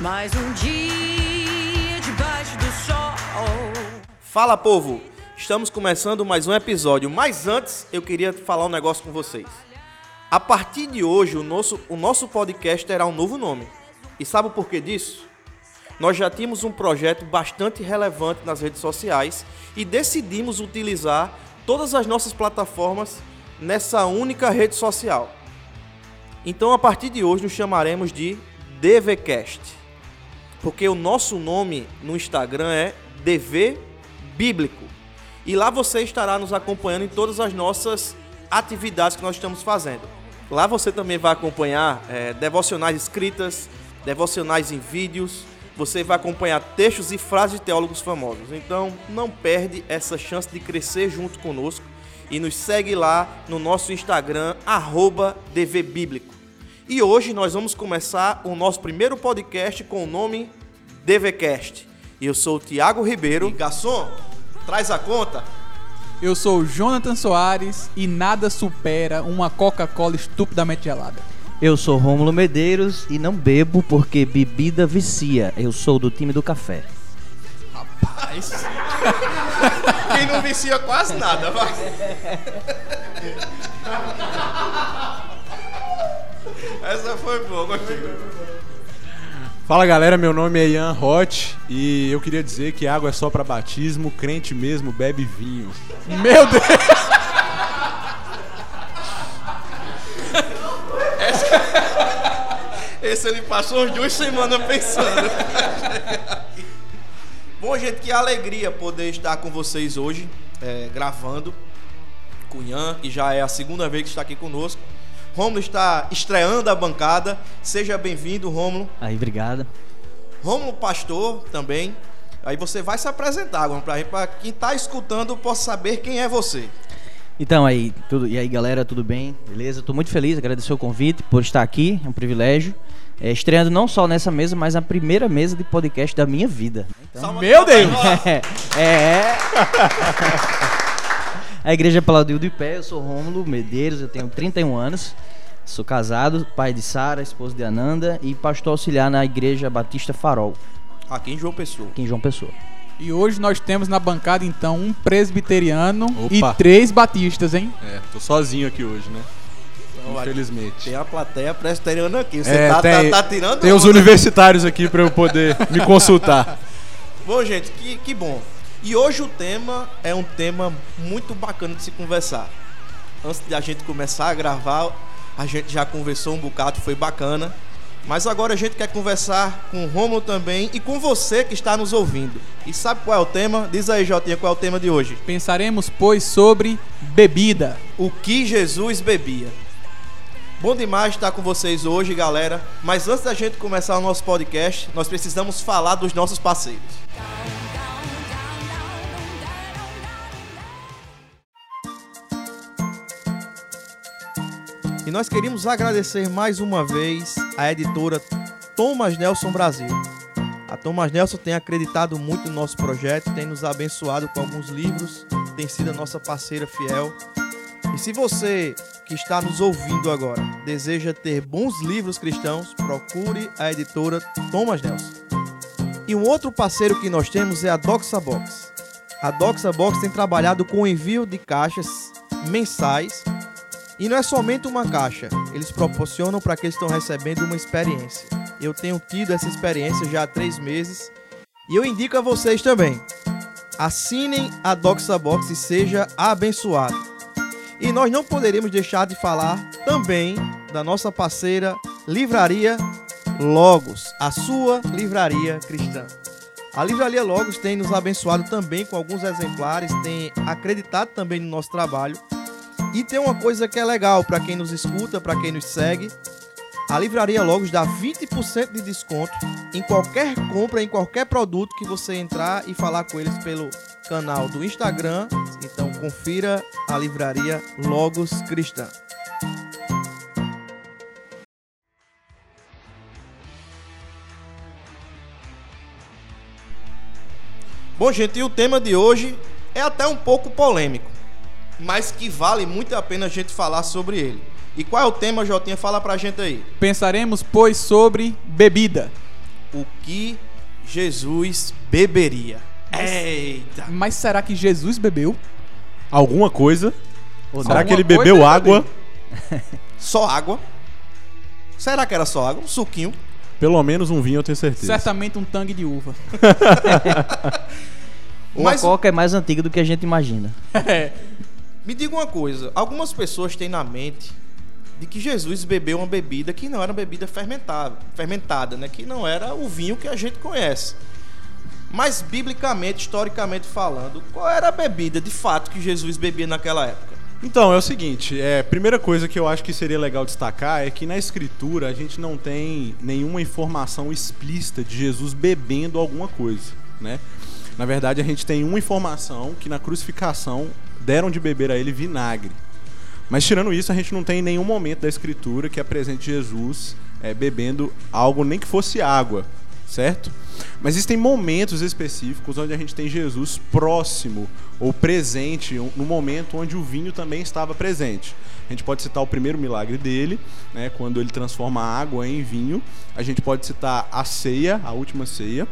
Mais um dia debaixo do sol. Fala povo, estamos começando mais um episódio, mas antes eu queria falar um negócio com vocês. A partir de hoje o nosso, o nosso podcast terá um novo nome. E sabe o porquê disso? Nós já tínhamos um projeto bastante relevante nas redes sociais e decidimos utilizar todas as nossas plataformas nessa única rede social. Então a partir de hoje nos chamaremos de DVCast. Porque o nosso nome no Instagram é DV Bíblico. E lá você estará nos acompanhando em todas as nossas atividades que nós estamos fazendo. Lá você também vai acompanhar é, devocionais escritas, devocionais em vídeos, você vai acompanhar textos e frases de teólogos famosos. Então não perde essa chance de crescer junto conosco e nos segue lá no nosso Instagram, arroba DVBíblico. E hoje nós vamos começar o nosso primeiro podcast com o nome DVCast. E eu sou o Tiago Ribeiro. E garçom, traz a conta. Eu sou o Jonathan Soares e nada supera uma Coca-Cola estupidamente gelada. Eu sou Rômulo Medeiros e não bebo porque bebida vicia. Eu sou do time do café. Rapaz. Quem não vicia quase nada, vai. Essa foi boa, gostei. Fala galera, meu nome é Ian Hot e eu queria dizer que água é só pra batismo, crente mesmo bebe vinho. Meu Deus! Esse ele passou uns duas semanas pensando. Bom, gente, que alegria poder estar com vocês hoje, é, gravando Ian, que já é a segunda vez que está aqui conosco. Rômulo está estreando a bancada. Seja bem-vindo, Rômulo. Aí, obrigado. Rômulo Pastor também. Aí você vai se apresentar para quem está escutando possa saber quem é você. Então aí, tudo, e aí galera, tudo bem? Beleza? Tô muito feliz, agradecer o convite por estar aqui, é um privilégio. É, estreando não só nessa mesa, mas na primeira mesa de podcast da minha vida. Salva Meu de Deus! É, é. A Igreja Paladil de Pé, eu sou Rômulo Medeiros, eu tenho 31 anos. Sou casado, pai de Sara, esposo de Ananda e pastor auxiliar na Igreja Batista Farol, Aqui em João Pessoa. aqui em João Pessoa. E hoje nós temos na bancada então um presbiteriano Opa. e três batistas, hein? É, tô sozinho aqui hoje, né? Infelizmente. Tem a plateia presbiteriana aqui. Você É, tá, tem, tá- tá tirando tem os universitários aqui pra eu poder me consultar. Bom, gente, que, que bom. E hoje o tema é um tema muito bacana de se conversar. Antes de a gente começar a gravar, a gente já conversou um bocado, foi bacana. Mas agora a gente quer conversar com o Romulo também e com você que está nos ouvindo. E sabe qual é o tema? Diz aí, Jotinha, qual é o tema de hoje? Pensaremos, pois, sobre bebida. O que Jesus bebia. Bom demais estar com vocês hoje, galera. Mas antes da gente começar o nosso podcast, nós precisamos falar dos nossos parceiros. E nós queríamos agradecer mais uma vez a editora Thomas Nelson Brasil. A Thomas Nelson tem acreditado muito no nosso projeto, tem nos abençoado com alguns livros, tem sido a nossa parceira fiel. E se você que está nos ouvindo agora deseja ter bons livros cristãos, procure a editora Thomas Nelson. E um outro parceiro que nós temos é a Doxa Box. A Doxa Box tem trabalhado com o envio de caixas mensais e não é somente uma caixa, eles proporcionam para que eles estão recebendo uma experiência. Eu tenho tido essa experiência já há três meses e eu indico a vocês também. Assinem a Doxa Box e seja abençoado. E nós não poderíamos deixar de falar também da nossa parceira Livraria Logos, a sua livraria cristã. A Livraria Logos tem nos abençoado também com alguns exemplares, tem acreditado também no nosso trabalho. E tem uma coisa que é legal para quem nos escuta, para quem nos segue. A Livraria Logos dá 20% de desconto em qualquer compra, em qualquer produto que você entrar e falar com eles pelo canal do Instagram. Então confira a Livraria Logos Cristã. Bom, gente, e o tema de hoje é até um pouco polêmico, mas que vale muito a pena a gente falar sobre ele. E qual é o tema, Jotinha? Fala pra gente aí. Pensaremos, pois, sobre bebida. O que Jesus beberia? Eita! Mas será que Jesus bebeu? Alguma coisa? Ou Será que ele bebeu água? Só água? Será que era só água? Um suquinho? Pelo menos um vinho, eu tenho certeza. Certamente um tangue de uva. Uma Mas- coca é mais antiga do que a gente imagina. É. Me diga uma coisa, algumas pessoas têm na mente de que Jesus bebeu uma bebida que não era uma bebida fermentada, fermentada, né? Que não era o vinho que a gente conhece. Mas biblicamente, historicamente falando, qual era a bebida de fato que Jesus bebia naquela época? Então, é o seguinte, é, primeira coisa que eu acho que seria legal destacar é que na escritura a gente não tem nenhuma informação explícita de Jesus bebendo alguma coisa, né? Na verdade, a gente tem uma informação que na crucificação deram de beber a ele vinagre. Mas tirando isso, a gente não tem nenhum momento da escritura que apresente Jesus é, bebendo algo nem que fosse água, certo? Mas existem momentos específicos onde a gente tem Jesus próximo ou presente no momento onde o vinho também estava presente. A gente pode citar o primeiro milagre dele, né, quando ele transforma a água em vinho. A gente pode citar a ceia, a última ceia,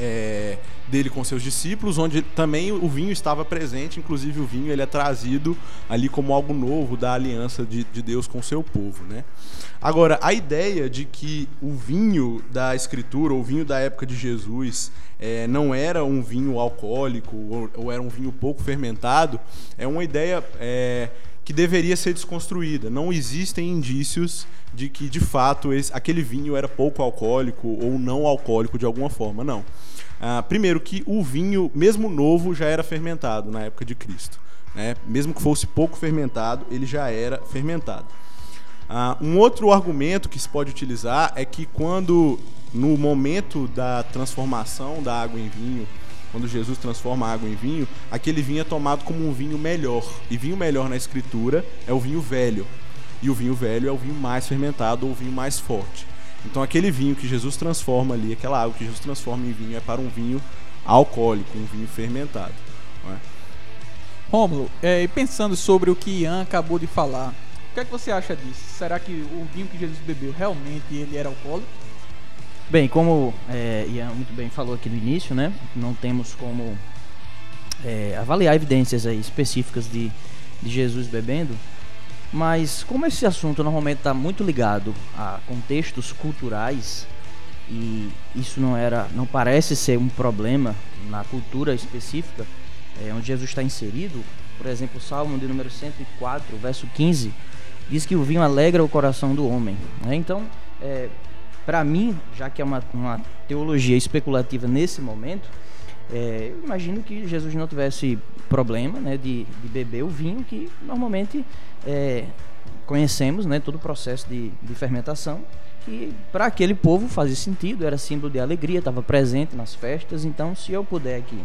é, dele com seus discípulos, onde também o vinho estava presente, inclusive o vinho ele é trazido ali como algo novo da aliança de, de Deus com o seu povo, né? Agora, a ideia de que o vinho da escritura, o vinho da época de Jesus, é, não era um vinho alcoólico ou, ou era um vinho pouco fermentado, é uma ideia é, que deveria ser desconstruída. Não existem indícios de que, de fato, esse- aquele vinho era pouco alcoólico ou não alcoólico de alguma forma, não. Ah, primeiro que o vinho, mesmo novo, já era fermentado na época de Cristo. né? Mesmo que fosse pouco fermentado, ele já era fermentado. Ah, um outro argumento que se pode utilizar é que quando, no momento da transformação da água em vinho, quando Jesus transforma a água em vinho, aquele vinho é tomado como um vinho melhor. E vinho melhor na escritura é o vinho velho. E o vinho velho é o vinho mais fermentado ou o vinho mais forte. Então aquele vinho que Jesus transforma ali, aquela água que Jesus transforma em vinho, é para um vinho alcoólico, um vinho fermentado. não é? Rômulo, é, e pensando sobre o que Ian acabou de falar, o que é que você acha disso? Será que o vinho que Jesus bebeu realmente ele era alcoólico? Bem, como é, Ian muito bem falou aqui no início, né? Não temos como é, avaliar evidências aí específicas de, de Jesus bebendo, mas como esse assunto normalmente está muito ligado a contextos culturais e isso não era, não parece ser um problema na cultura específica é, onde Jesus está inserido, por exemplo, o Salmo de número 104, verso 15, diz que o vinho alegra o coração do homem. né? Então, é, para mim, já que é uma, uma teologia especulativa nesse momento, é, eu imagino que Jesus não tivesse problema né, de, de beber o vinho que normalmente é, conhecemos, né, todo o processo de, de fermentação, que para aquele povo fazia sentido, era símbolo de alegria, estava presente nas festas. Então, se eu puder aqui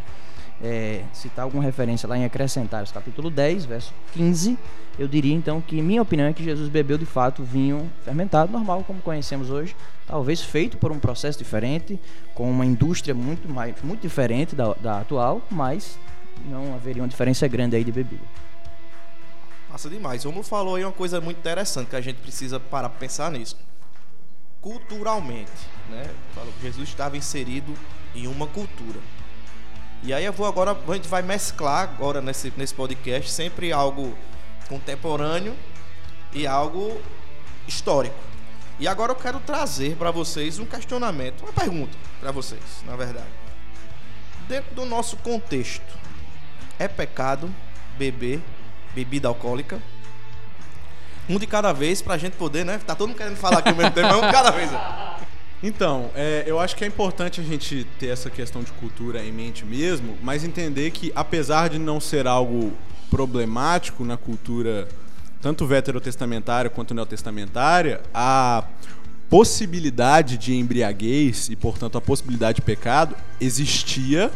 é, citar alguma referência lá em Acrescentares, capítulo 10, verso 15, eu diria então que minha opinião é que Jesus bebeu de fato vinho fermentado, normal, como conhecemos hoje, talvez feito por um processo diferente, com uma indústria muito, mais, muito diferente da, da atual, mas não haveria uma diferença grande aí de bebida. Massa demais. O Romulo falou aí uma coisa muito interessante que a gente precisa parar para pensar nisso. Culturalmente, né? Falou que Jesus estava inserido em uma cultura. E aí eu vou agora, a gente vai mesclar agora nesse, nesse podcast sempre algo contemporâneo e algo histórico. E agora eu quero trazer para vocês um questionamento, uma pergunta para vocês, na verdade. Dentro do nosso contexto, é pecado beber bebida alcoólica? Um de cada vez pra gente poder, né? Tá todo mundo querendo falar aqui ao mesmo tempo, mas um de cada vez. né? Então, é, eu acho que é importante a gente ter essa questão de cultura em mente mesmo, mas entender que, apesar de não ser algo problemático na cultura tanto veterotestamentária quanto neotestamentária, a possibilidade de embriaguez e, portanto, a possibilidade de pecado existia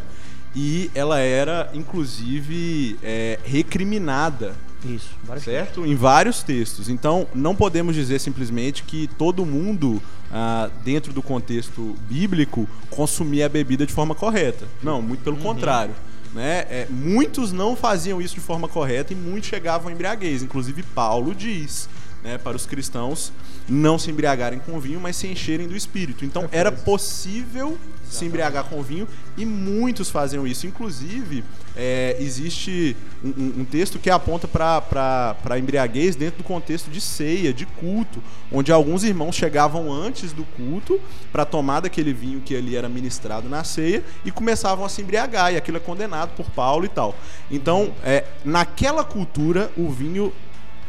e ela era, inclusive, é, recriminada Isso, certo? Em vários textos. Então, não podemos dizer simplesmente que todo mundo, ah, dentro do contexto bíblico, consumia a bebida de forma correta. Não, muito pelo contrário. né? É, muitos não faziam isso de forma correta e muitos chegavam à embriaguez. Inclusive Paulo diz, né, para os cristãos não se embriagarem com vinho, mas se encherem do espírito. Então era possível se embriagar com vinho e muitos faziam isso. Inclusive é, existe um, um- um texto que aponta para embriaguez dentro do contexto de ceia, de culto, onde alguns irmãos chegavam antes do culto para tomar daquele vinho que ali era ministrado na ceia e começavam a se embriagar, e aquilo é condenado por Paulo e tal. Então, é, naquela cultura, o vinho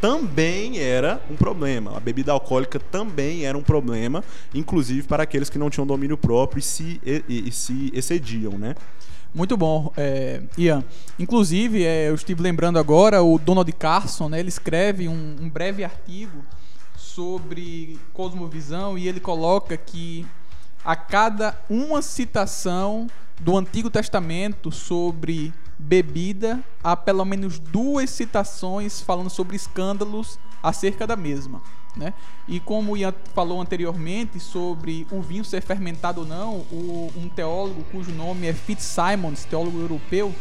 também era um problema. A bebida alcoólica também era um problema, inclusive para aqueles que não tinham domínio próprio e se, e- e- se excediam, né? Muito bom, é, Ian. Inclusive, é, eu estive lembrando agora, o Donald Carson, né, ele escreve um, um breve artigo sobre cosmovisão e ele coloca que a cada uma citação do Antigo Testamento sobre bebida, há pelo menos duas citações falando sobre escândalos acerca da mesma. Né? E como o Ian falou anteriormente sobre o vinho ser fermentado ou não, o- um teólogo cujo nome é Fitzsimons, teólogo europeu,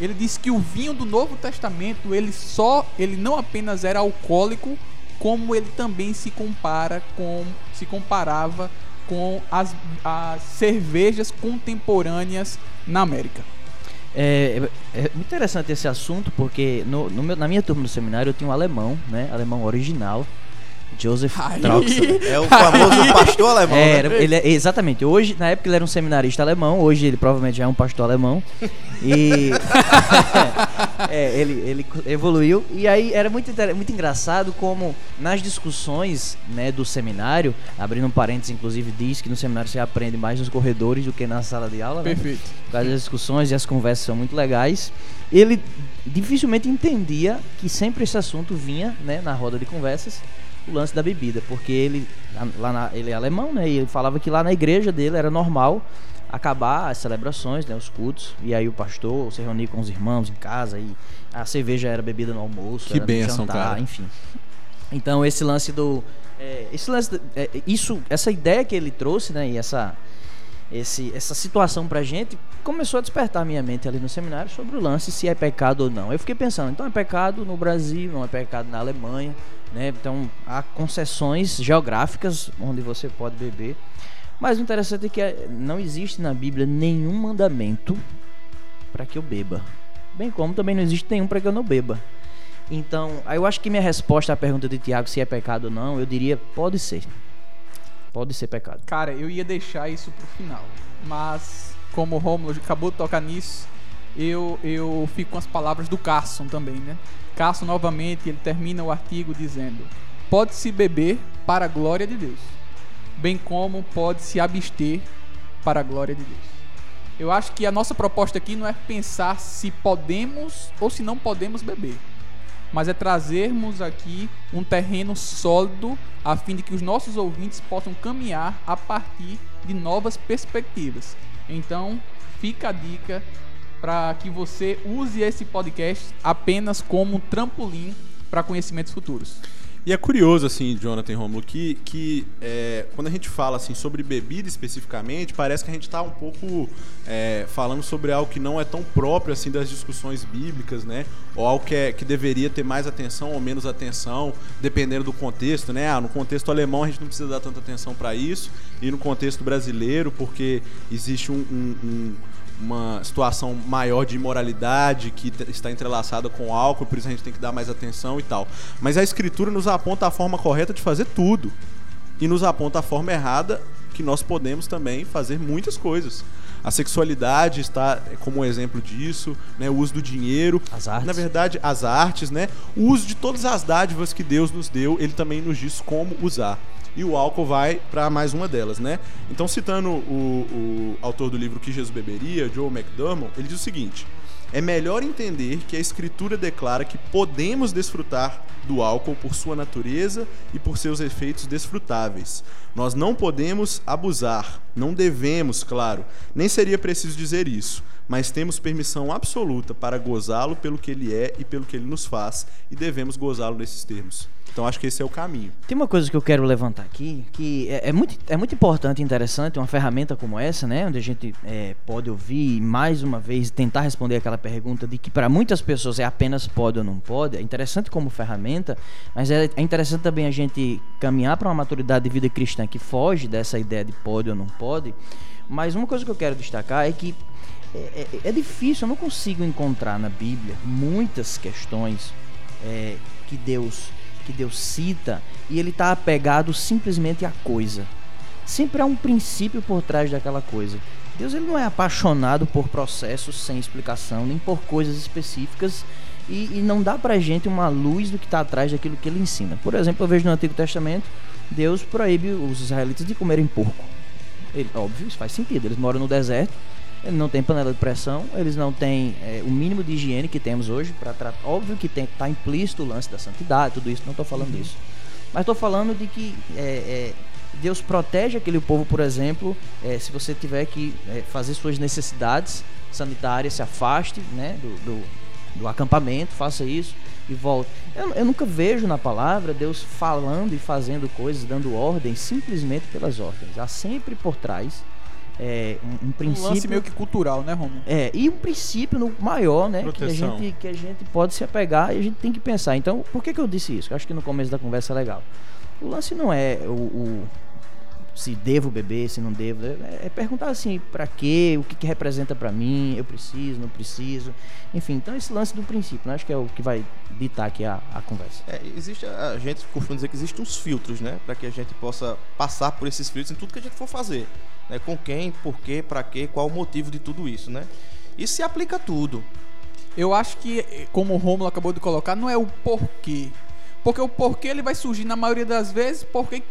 ele diz que o vinho do Novo Testamento ele só, ele não apenas era alcoólico, como ele também se compara com, se comparava com as, as cervejas contemporâneas na América. É, é, é muito interessante esse assunto porque no, no meu- na minha turma do seminário eu tinha um alemão, né? Alemão original, Joseph Aí- Troxler. É o famoso pastor alemão, É, né? ele é- exatamente. Hoje, na época ele era um seminarista alemão, hoje ele provavelmente já é um pastor alemão. E é, ele, ele evoluiu e aí era muito, muito engraçado como nas discussões, né, do seminário, abrindo um parênteses inclusive diz que no seminário você aprende mais nos corredores do que na sala de aula, né? Perfeito. Por causa das discussões e as conversas são muito legais. Ele dificilmente entendia que sempre esse assunto vinha, né, na roda de conversas, o lance da bebida, porque ele lá na- ele é alemão, né, e ele falava que lá na igreja dele era normal acabar as celebrações, né, os cultos, e aí o pastor se reunia com os irmãos em casa e a cerveja era bebida no almoço, Que era no bênção, jantar, cara. enfim. Então esse lance do é, esse lance do- é, isso essa ideia que ele trouxe, né, e essa esse, essa situação pra gente começou a despertar minha mente ali no seminário sobre o lance se é pecado ou não. Eu fiquei pensando, então é pecado no Brasil, não é pecado na Alemanha, né? Então há concessões geográficas onde você pode beber. Mas o interessante é que eh, não existe na Bíblia nenhum mandamento para que eu beba. Bem como também não existe nenhum para que eu não beba. Então, eu acho que minha resposta à pergunta de Tiago se é pecado ou não, eu diria pode ser. Pode ser pecado. Cara, eu ia deixar isso pro final. Mas, como o Romulo acabou de tocar nisso, eu, eu fico com as palavras do Carson também, né? Carson, novamente, ele termina o artigo dizendo: Pode-se beber para a glória de Deus, bem como pode-se abster para a glória de Deus. Eu acho que a nossa proposta aqui não é pensar se podemos ou se não podemos beber mas é trazermos aqui um terreno sólido a fim de que os nossos ouvintes possam caminhar a partir de novas perspectivas. Então, fica a dica para que você use esse podcast apenas como um trampolim para conhecimentos futuros. E é curioso, assim, Jonathan Romulo, que, que é, quando a gente fala assim, sobre bebida especificamente, parece que a gente está um pouco é, falando sobre algo que não é tão próprio assim das discussões bíblicas, né? Ou algo que, é, que deveria ter mais atenção ou menos atenção, dependendo do contexto, né? Ah, no contexto alemão a gente não precisa dar tanta atenção para isso, e no contexto brasileiro, porque existe um- um- um uma situação maior de imoralidade que está entrelaçada com álcool, por isso a gente tem que dar mais atenção e tal. Mas a escritura nos aponta a forma correta de fazer tudo e nos aponta a forma errada que nós podemos também fazer muitas coisas. A sexualidade está como um exemplo disso, né? O uso do dinheiro, As artes. na verdade, as artes, né? O uso de todas as dádivas que Deus nos deu, ele também nos diz como usar. E o álcool vai para mais uma delas, né? Então, citando o, o autor do livro Que Jesus Beberia, Joe McDermott, ele diz o seguinte: é melhor entender que a Escritura declara que podemos desfrutar do álcool por sua natureza e por seus efeitos desfrutáveis. Nós não podemos abusar, não devemos, claro, nem seria preciso dizer isso, mas temos permissão absoluta para gozá-lo pelo que ele é e pelo que ele nos faz, e devemos gozá-lo nesses termos. Então acho que esse é o caminho. Tem uma coisa que eu quero levantar aqui, que é, é muito, é muito importante e interessante uma ferramenta como essa, né? Onde a gente é, pode ouvir mais uma vez tentar responder aquela pergunta de que para muitas pessoas é apenas pode ou não pode. É interessante como ferramenta, mas é, é interessante também a gente caminhar para uma maturidade de vida cristã que foge dessa ideia de pode ou não pode. Mas uma coisa que eu quero destacar é que é, é, é difícil, eu não consigo encontrar na Bíblia muitas questões é, que Deus que Deus cita e ele está apegado simplesmente à coisa. Sempre há um princípio por trás daquela coisa. Deus ele não é apaixonado por processos sem explicação, nem por coisas específicas e, e não dá pra gente uma luz do que está atrás daquilo que ele ensina. Por exemplo, eu vejo no Antigo Testamento, Deus proíbe os israelitas de comerem porco. Ele, óbvio, isso faz sentido. Eles moram no deserto, ele não tem panela de pressão, eles não têm é, o mínimo de higiene que temos hoje para tratar. Óbvio que tem tá implícito o lance da santidade, tudo isso, não estou falando uhum. disso. Mas estou falando de que é, é, Deus protege aquele povo, por exemplo, é, se você tiver que é, fazer suas necessidades sanitárias, se afaste né, do, do, do acampamento, faça isso e volte. Eu, eu, nunca vejo na palavra Deus falando e fazendo coisas, dando ordens simplesmente pelas ordens. Há sempre por trás é, um, um, princípio. Um lance meio que cultural, né, Romulo? É, e um princípio no maior, né? Que a, gente, que a gente pode se apegar e a gente tem que pensar. Então, por que, que eu disse isso? Eu acho que no começo da conversa é legal. O lance não é o, o se devo beber, se não devo. É, é perguntar assim, para quê? O que, que representa para mim? Eu preciso, não preciso? Enfim, então esse lance do princípio, né? acho que é o que vai ditar aqui a, a conversa. É, existe, a gente costuma dizer que existem uns filtros, né? Para que a gente possa passar por esses filtros em tudo que a gente for fazer. Né? Com quem, por quê, para quê, qual o motivo de tudo isso, né? Isso se aplica a tudo. Eu acho que, como o Romulo acabou de colocar, não é o porquê. Porque o porquê ele vai surgir na maioria das vezes porque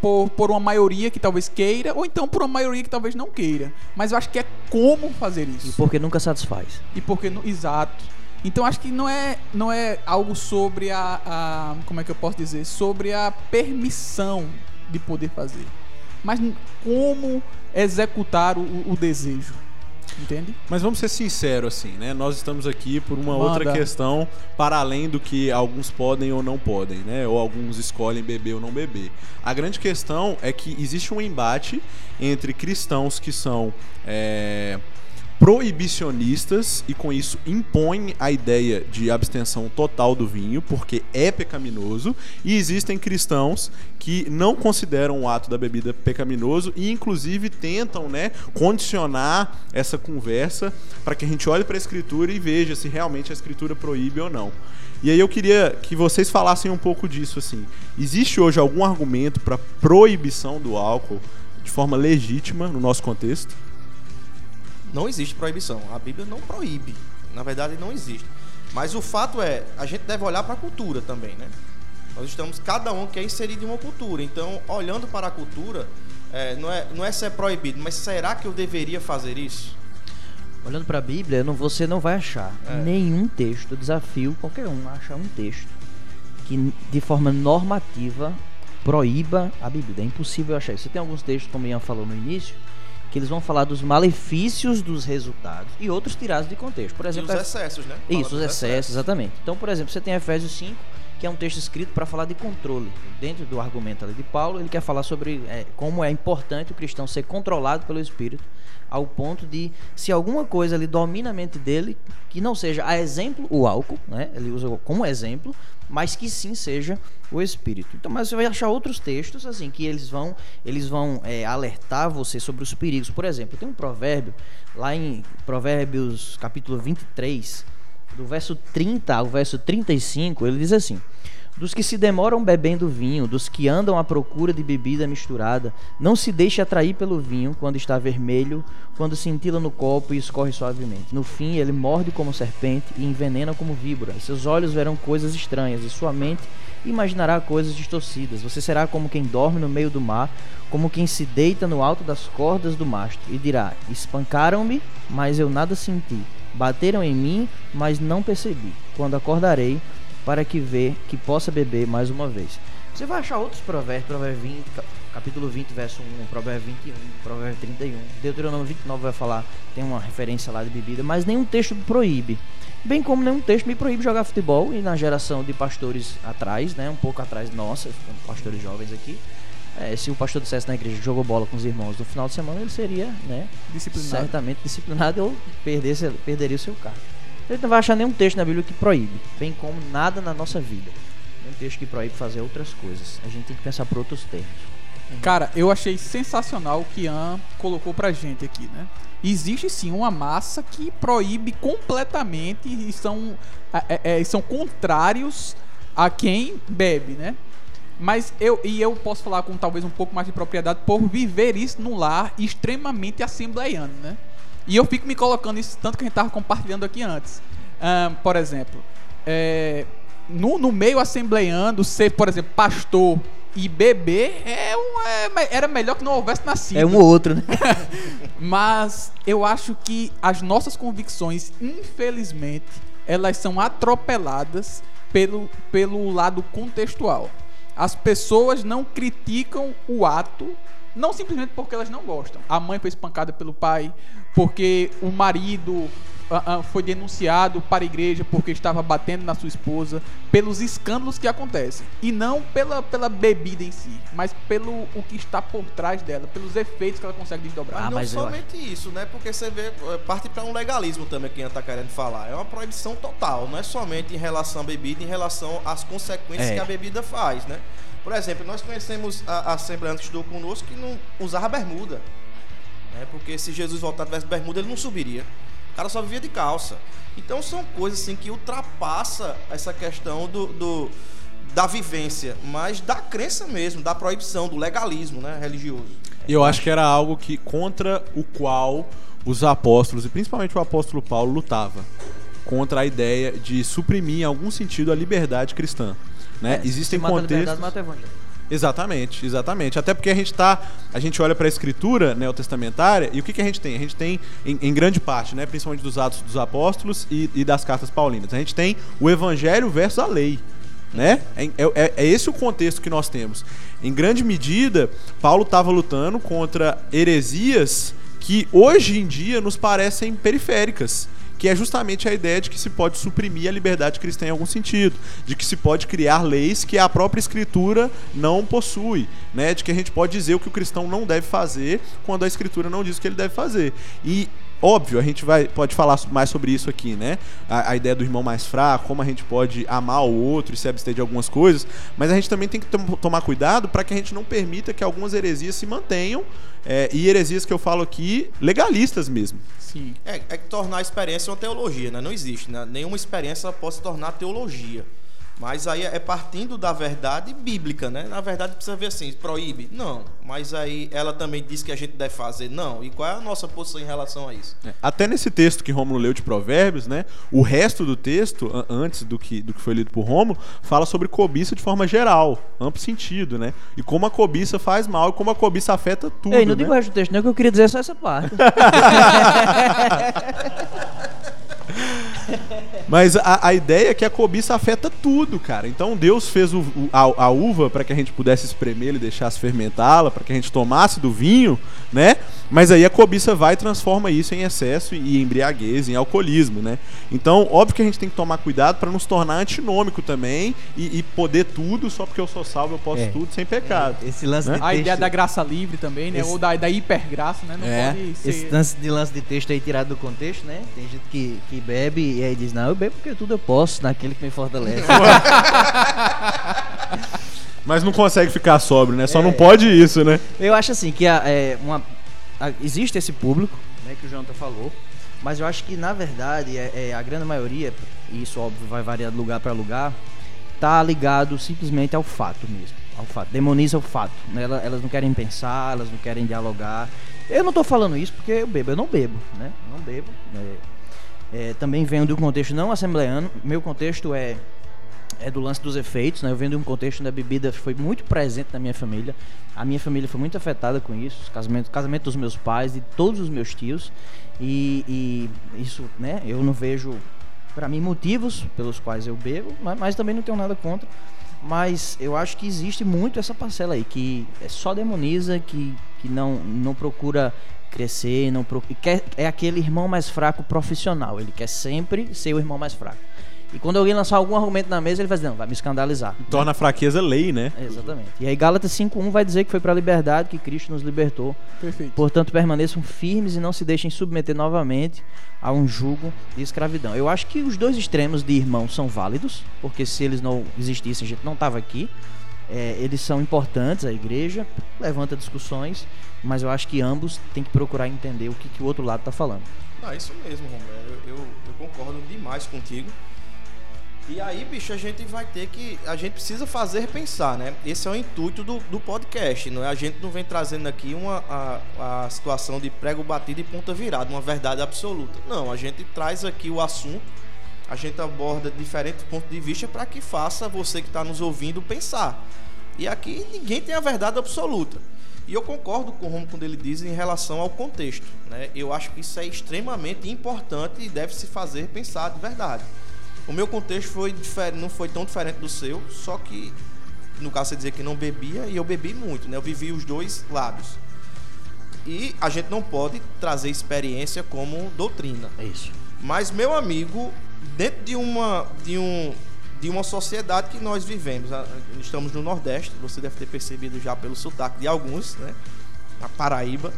por, por uma maioria que talvez queira, ou então por uma maioria que talvez não queira. Mas eu acho que é como fazer isso. E porque nunca satisfaz. E porque. Exato. Então acho que não é, não é algo sobre a, a. Como é que eu posso dizer? Sobre a permissão de poder fazer. Mas como executar o, o desejo. Entende? Mas vamos ser sinceros assim, né? Nós estamos aqui por uma Manda. outra questão para além do que alguns podem ou não podem, né? Ou alguns escolhem beber ou não beber. A grande questão é que existe um embate entre cristãos que são é, proibicionistas e com isso impõem a ideia de abstenção total do vinho, porque é pecaminoso, e existem cristãos que não consideram o ato da bebida pecaminoso e inclusive tentam, né, condicionar essa conversa para que a gente olhe para a escritura e veja se realmente a escritura proíbe ou não. E aí eu queria que vocês falassem um pouco disso assim. Existe hoje algum argumento para proibição do álcool de forma legítima no nosso contexto? Não existe proibição. A Bíblia não proíbe. Na verdade, não existe. Mas o fato é, a gente deve olhar para a cultura também, né? Nós estamos, cada um quer inserir em uma cultura. Então, olhando para a cultura, é, não, é, não é ser proibido, mas será que eu deveria fazer isso? Olhando para a Bíblia, não, você não vai achar é. nenhum texto, eu desafio qualquer um a achar um texto que de forma normativa proíba a Bíblia. É impossível achar isso. Você tem alguns textos, como o Ian falou no início, que eles vão falar dos malefícios dos resultados e outros tirados de contexto. Por exemplo, e os excessos, né? Fala Isso, os excessos, excessos, exatamente. Então, por exemplo, você tem Efésios 5, que é um texto escrito para falar de controle. Dentro do argumento de Paulo, ele quer falar sobre é, como é importante o cristão ser controlado pelo Espírito, ao ponto de, se alguma coisa ali domina a mente dele, que não seja a exemplo o álcool, né? ele usa como exemplo, mas que sim seja o espírito. Então, mas você vai achar outros textos assim que eles vão eles vão é, alertar você sobre os perigos. Por exemplo, tem um provérbio lá em Provérbios capítulo 23, do verso 30 ao verso 35, ele diz assim: dos que se demoram bebendo vinho, dos que andam à procura de bebida misturada. Não se deixe atrair pelo vinho quando está vermelho, quando cintila no copo e escorre suavemente. No fim, ele morde como serpente e envenena como víbora. Seus olhos verão coisas estranhas, e sua mente imaginará coisas distorcidas. Você será como quem dorme no meio do mar, como quem se deita no alto das cordas do mastro, e dirá: Espancaram-me, mas eu nada senti. Bateram em mim, mas não percebi. Quando acordarei, para que vê que possa beber mais uma vez. Você vai achar outros provérbios, provérbio 20, capítulo 20, verso 1, Provérbio 21, Provérbio 31. Deuteronômio 29 vai falar, tem uma referência lá de bebida, mas nenhum texto proíbe. Bem como nenhum texto me proíbe jogar futebol e na geração de pastores atrás, né, um pouco atrás nossa, pastores jovens aqui. É, se o pastor dissesse na igreja que jogou bola com os irmãos no final de semana, ele seria, né, Disciplinado. certamente disciplinado ou perdesse, perderia o seu cargo. Ele não vai achar nenhum texto na Bíblia que proíbe, bem como nada na nossa vida. Nenhum texto que proíbe fazer outras coisas. A gente tem que pensar por outros termos. Cara, eu achei sensacional o que Ian colocou pra gente aqui, né? Existe sim uma massa que proíbe completamente e são, é, é, é, são contrários a quem bebe, né? Mas eu e eu posso falar com talvez um pouco mais de propriedade por viver isso num lar extremamente assembleiano, né? E eu fico me colocando isso tanto que a gente tava compartilhando aqui antes. Ahn, por exemplo, é, no, no meio assembleiano, ser, por exemplo, pastor e beber é um, é- era melhor que não houvesse nascido. É um ou outro, né? Mas eu acho que as nossas convicções, infelizmente, elas são atropeladas pelo, pelo lado contextual. As pessoas não criticam o ato, não simplesmente porque elas não gostam. A mãe foi espancada pelo pai, porque o marido foi denunciado para a igreja porque estava batendo na sua esposa, pelos escândalos que acontecem. E não pela, pela bebida em si, mas pelo o que está por trás dela, pelos efeitos que ela consegue desdobrar. Mas Ah, não somente isso, né? Porque você vê, eh, parte para um legalismo também que a gente tá querendo falar. É uma proibição total, não é somente em relação à bebida, em relação às consequências É. que a bebida faz, né? Por exemplo, nós conhecemos a, a Assembleia que estudou conosco que não usava bermuda. Né? Porque se Jesus voltar tivesse bermuda, ele não subiria. O cara só vivia de calça. Então são coisas assim que ultrapassa essa questão do, do- da vivência, mas da crença mesmo, da proibição, do legalismo, né, religioso. Eu acho que era algo que contra o qual os apóstolos, e principalmente o apóstolo Paulo, lutava. Contra a ideia de suprimir, em algum sentido, a liberdade cristã. Né? Existem mata a liberdade, contextos. mata o evangelho. Exatamente, exatamente. Até porque a gente tá, a gente olha para a escritura neotestamentária e o que, que a gente tem? A gente tem em, em grande parte, né, principalmente dos Atos dos Apóstolos e, e das cartas paulinas, a gente tem o Evangelho versus a lei, né? É, é- é esse o contexto que nós temos. Em grande medida, Paulo estava lutando contra heresias que hoje em dia nos parecem periféricas que é justamente a ideia de que se pode suprimir a liberdade cristã em algum sentido, de que se pode criar leis que a própria escritura não possui, né? De que a gente pode dizer o que o cristão não deve fazer quando a escritura não diz o que ele deve fazer. E óbvio, a gente vai pode falar mais sobre isso aqui, né? A, a ideia do irmão mais fraco, como a gente pode amar o outro e se abster de algumas coisas, mas a gente também tem que tom- tomar cuidado para que a gente não permita que algumas heresias se mantenham é, e heresias que eu falo aqui legalistas mesmo. Sim. É, é que tornar a experiência uma teologia, né? Não existe, né? Nenhuma experiência pode se tornar teologia. Mas aí é partindo da verdade bíblica, né? Na verdade precisa ver assim, proíbe? Não. Mas aí ela também diz que a gente deve fazer? Não. E qual é a nossa posição em relação a isso? É, Até nesse texto que Rômulo leu de Provérbios, né? O resto do texto, antes do que, do que foi lido por Rômulo, fala sobre cobiça de forma geral, amplo sentido, né? E como a cobiça faz mal e como a cobiça afeta tudo. Ei, não né? digo o resto do texto, não, que eu queria dizer só essa parte. Mas a, a ideia é que a cobiça afeta tudo, cara. Então Deus fez o- o- a, a uva para que a gente pudesse espremê-la e deixasse fermentá-la, para que a gente tomasse do vinho, né? Mas aí a cobiça vai e transforma isso em excesso e embriaguez, em alcoolismo, né? Então, óbvio que a gente tem que tomar cuidado para nos tornar antinômico também e, e poder tudo, só porque eu sou salvo eu posso É. tudo sem pecado. Esse lance Né? de A ideia da graça livre também, né? Esse- Ou da, da hipergraça, né? Não É. pode ser. Esse lance de lance de texto aí tirado do contexto, né? Tem gente que, que bebe e aí diz, não, eu bebo porque tudo eu posso, naquele que me fortalece. Mas não consegue ficar sóbrio, né? Só É. não pode isso, né? eu acho assim que a- é, uma, a- existe esse público, né, que o Jonathan falou, mas eu acho que na verdade é, é, a grande maioria, e isso óbvio vai variar de lugar para lugar, tá ligado simplesmente ao fato mesmo. Ao fato, demoniza o fato. Né? Ela- Elas não querem pensar, elas não querem dialogar. Eu não tô falando isso porque eu bebo, eu não bebo, né? Eu não bebo. É, é, também venho um contexto não assembleano. Meu contexto é é do lance dos efeitos, né? Eu venho de um contexto onde a bebida foi muito presente na minha família. A minha família foi muito afetada com isso, casamento, casamento dos meus pais, de todos os meus tios. E, e isso, né? Eu não vejo, para mim, motivos pelos quais eu bebo, mas, mas também não tenho nada contra. Mas eu acho que existe muito essa parcela aí, que é só demoniza, que, que não, não procura crescer, não procura, quer, é aquele irmão mais fraco profissional. Ele quer sempre ser o irmão mais fraco. E quando alguém lançar algum argumento na mesa, ele vai dizer, não, vai me escandalizar. Torna a fraqueza lei, né? Exatamente. E aí Gálatas 5.1 vai dizer que foi para a liberdade que Cristo nos libertou. Perfeito. Portanto, permaneçam firmes e não se deixem submeter novamente a um jugo de escravidão. Eu acho que os dois extremos de irmãos são válidos, porque se eles não existissem, a gente não estava aqui. É, eles são importantes, a igreja levanta discussões, mas eu acho que ambos têm que procurar entender o que, que o outro lado está falando. Não, é isso mesmo, Romulo. Eu, eu, eu concordo demais contigo. E aí, bicho, a gente vai ter que. A gente precisa fazer pensar, né? Esse é o intuito do, do podcast, não é? A gente não vem trazendo aqui uma, a, a situação de prego batido e ponta virada, uma verdade absoluta. Não, a gente traz aqui o assunto, a gente aborda diferentes pontos de vista para que faça você que está nos ouvindo pensar. E aqui ninguém tem a verdade absoluta. E eu concordo com o Romo quando ele diz em relação ao contexto. Né? Eu acho que isso é extremamente importante e deve se fazer pensar de verdade. O meu contexto foi diferente, não foi tão diferente do seu, só que no caso você dizer que não bebia e eu bebi muito, né? Eu vivi os dois lados. E a gente não pode trazer experiência como doutrina. É isso. Mas meu amigo, dentro de uma de um de uma sociedade que nós vivemos, estamos no Nordeste, você deve ter percebido já pelo sotaque de alguns, né? Na Paraíba.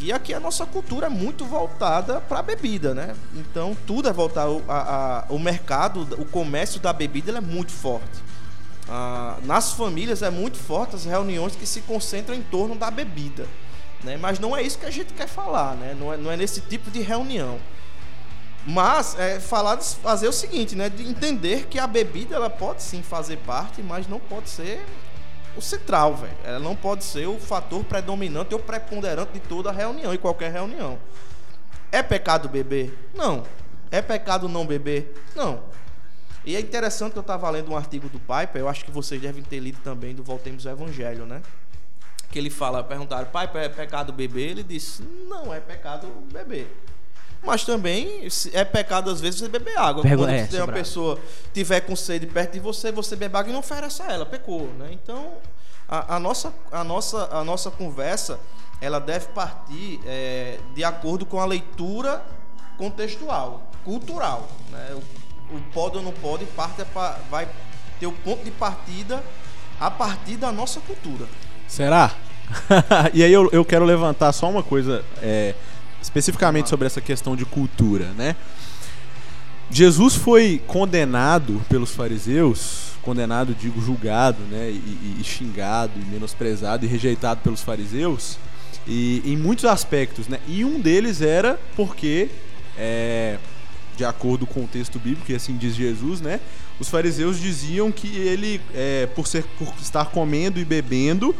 E aqui a nossa cultura é muito voltada para a bebida, né? Então tudo é voltado a, a- o mercado, o comércio da bebida é muito forte. Ah, nas famílias é muito forte as reuniões que se concentram em torno da bebida, né? Mas não é isso que a gente quer falar, né? Não é, não é nesse tipo de reunião. Mas é falar de fazer o seguinte, né? De entender que a bebida ela pode sim fazer parte, mas não pode ser o central, velho. Ela não pode ser o fator predominante ou preponderante de toda reunião e qualquer reunião. É pecado beber? Não. É pecado não beber? Não. E é interessante que eu estava lendo um artigo do Piper, eu acho que vocês devem ter lido também do Voltemos ao Evangelho, né? Que ele fala, perguntaram, Piper, é pecado beber? Ele disse, não é pecado beber. Mas também se- é pecado às vezes você beber água. Pergu- Quando é, se tem uma sobrado. pessoa tiver com sede perto de você, você beber água e não oferece a ela, pecou, né? Então, a, a nossa, a, nossa, a nossa conversa, ela deve partir é, de acordo com a leitura contextual, cultural, né? O, o pode ou não pode parte é pa- vai ter o ponto de partida a partir da nossa cultura. Será? e aí eu, eu quero levantar só uma coisa é, especificamente sobre essa questão de cultura, né? Jesus foi condenado pelos fariseus, condenado, digo, julgado, né? E, e- xingado, e menosprezado e rejeitado pelos fariseus, e em muitos aspectos, né? E um deles era porque, é, de acordo com o texto bíblico, e assim diz Jesus, né? Os fariseus diziam que ele, é, por, ser, por estar comendo e bebendo,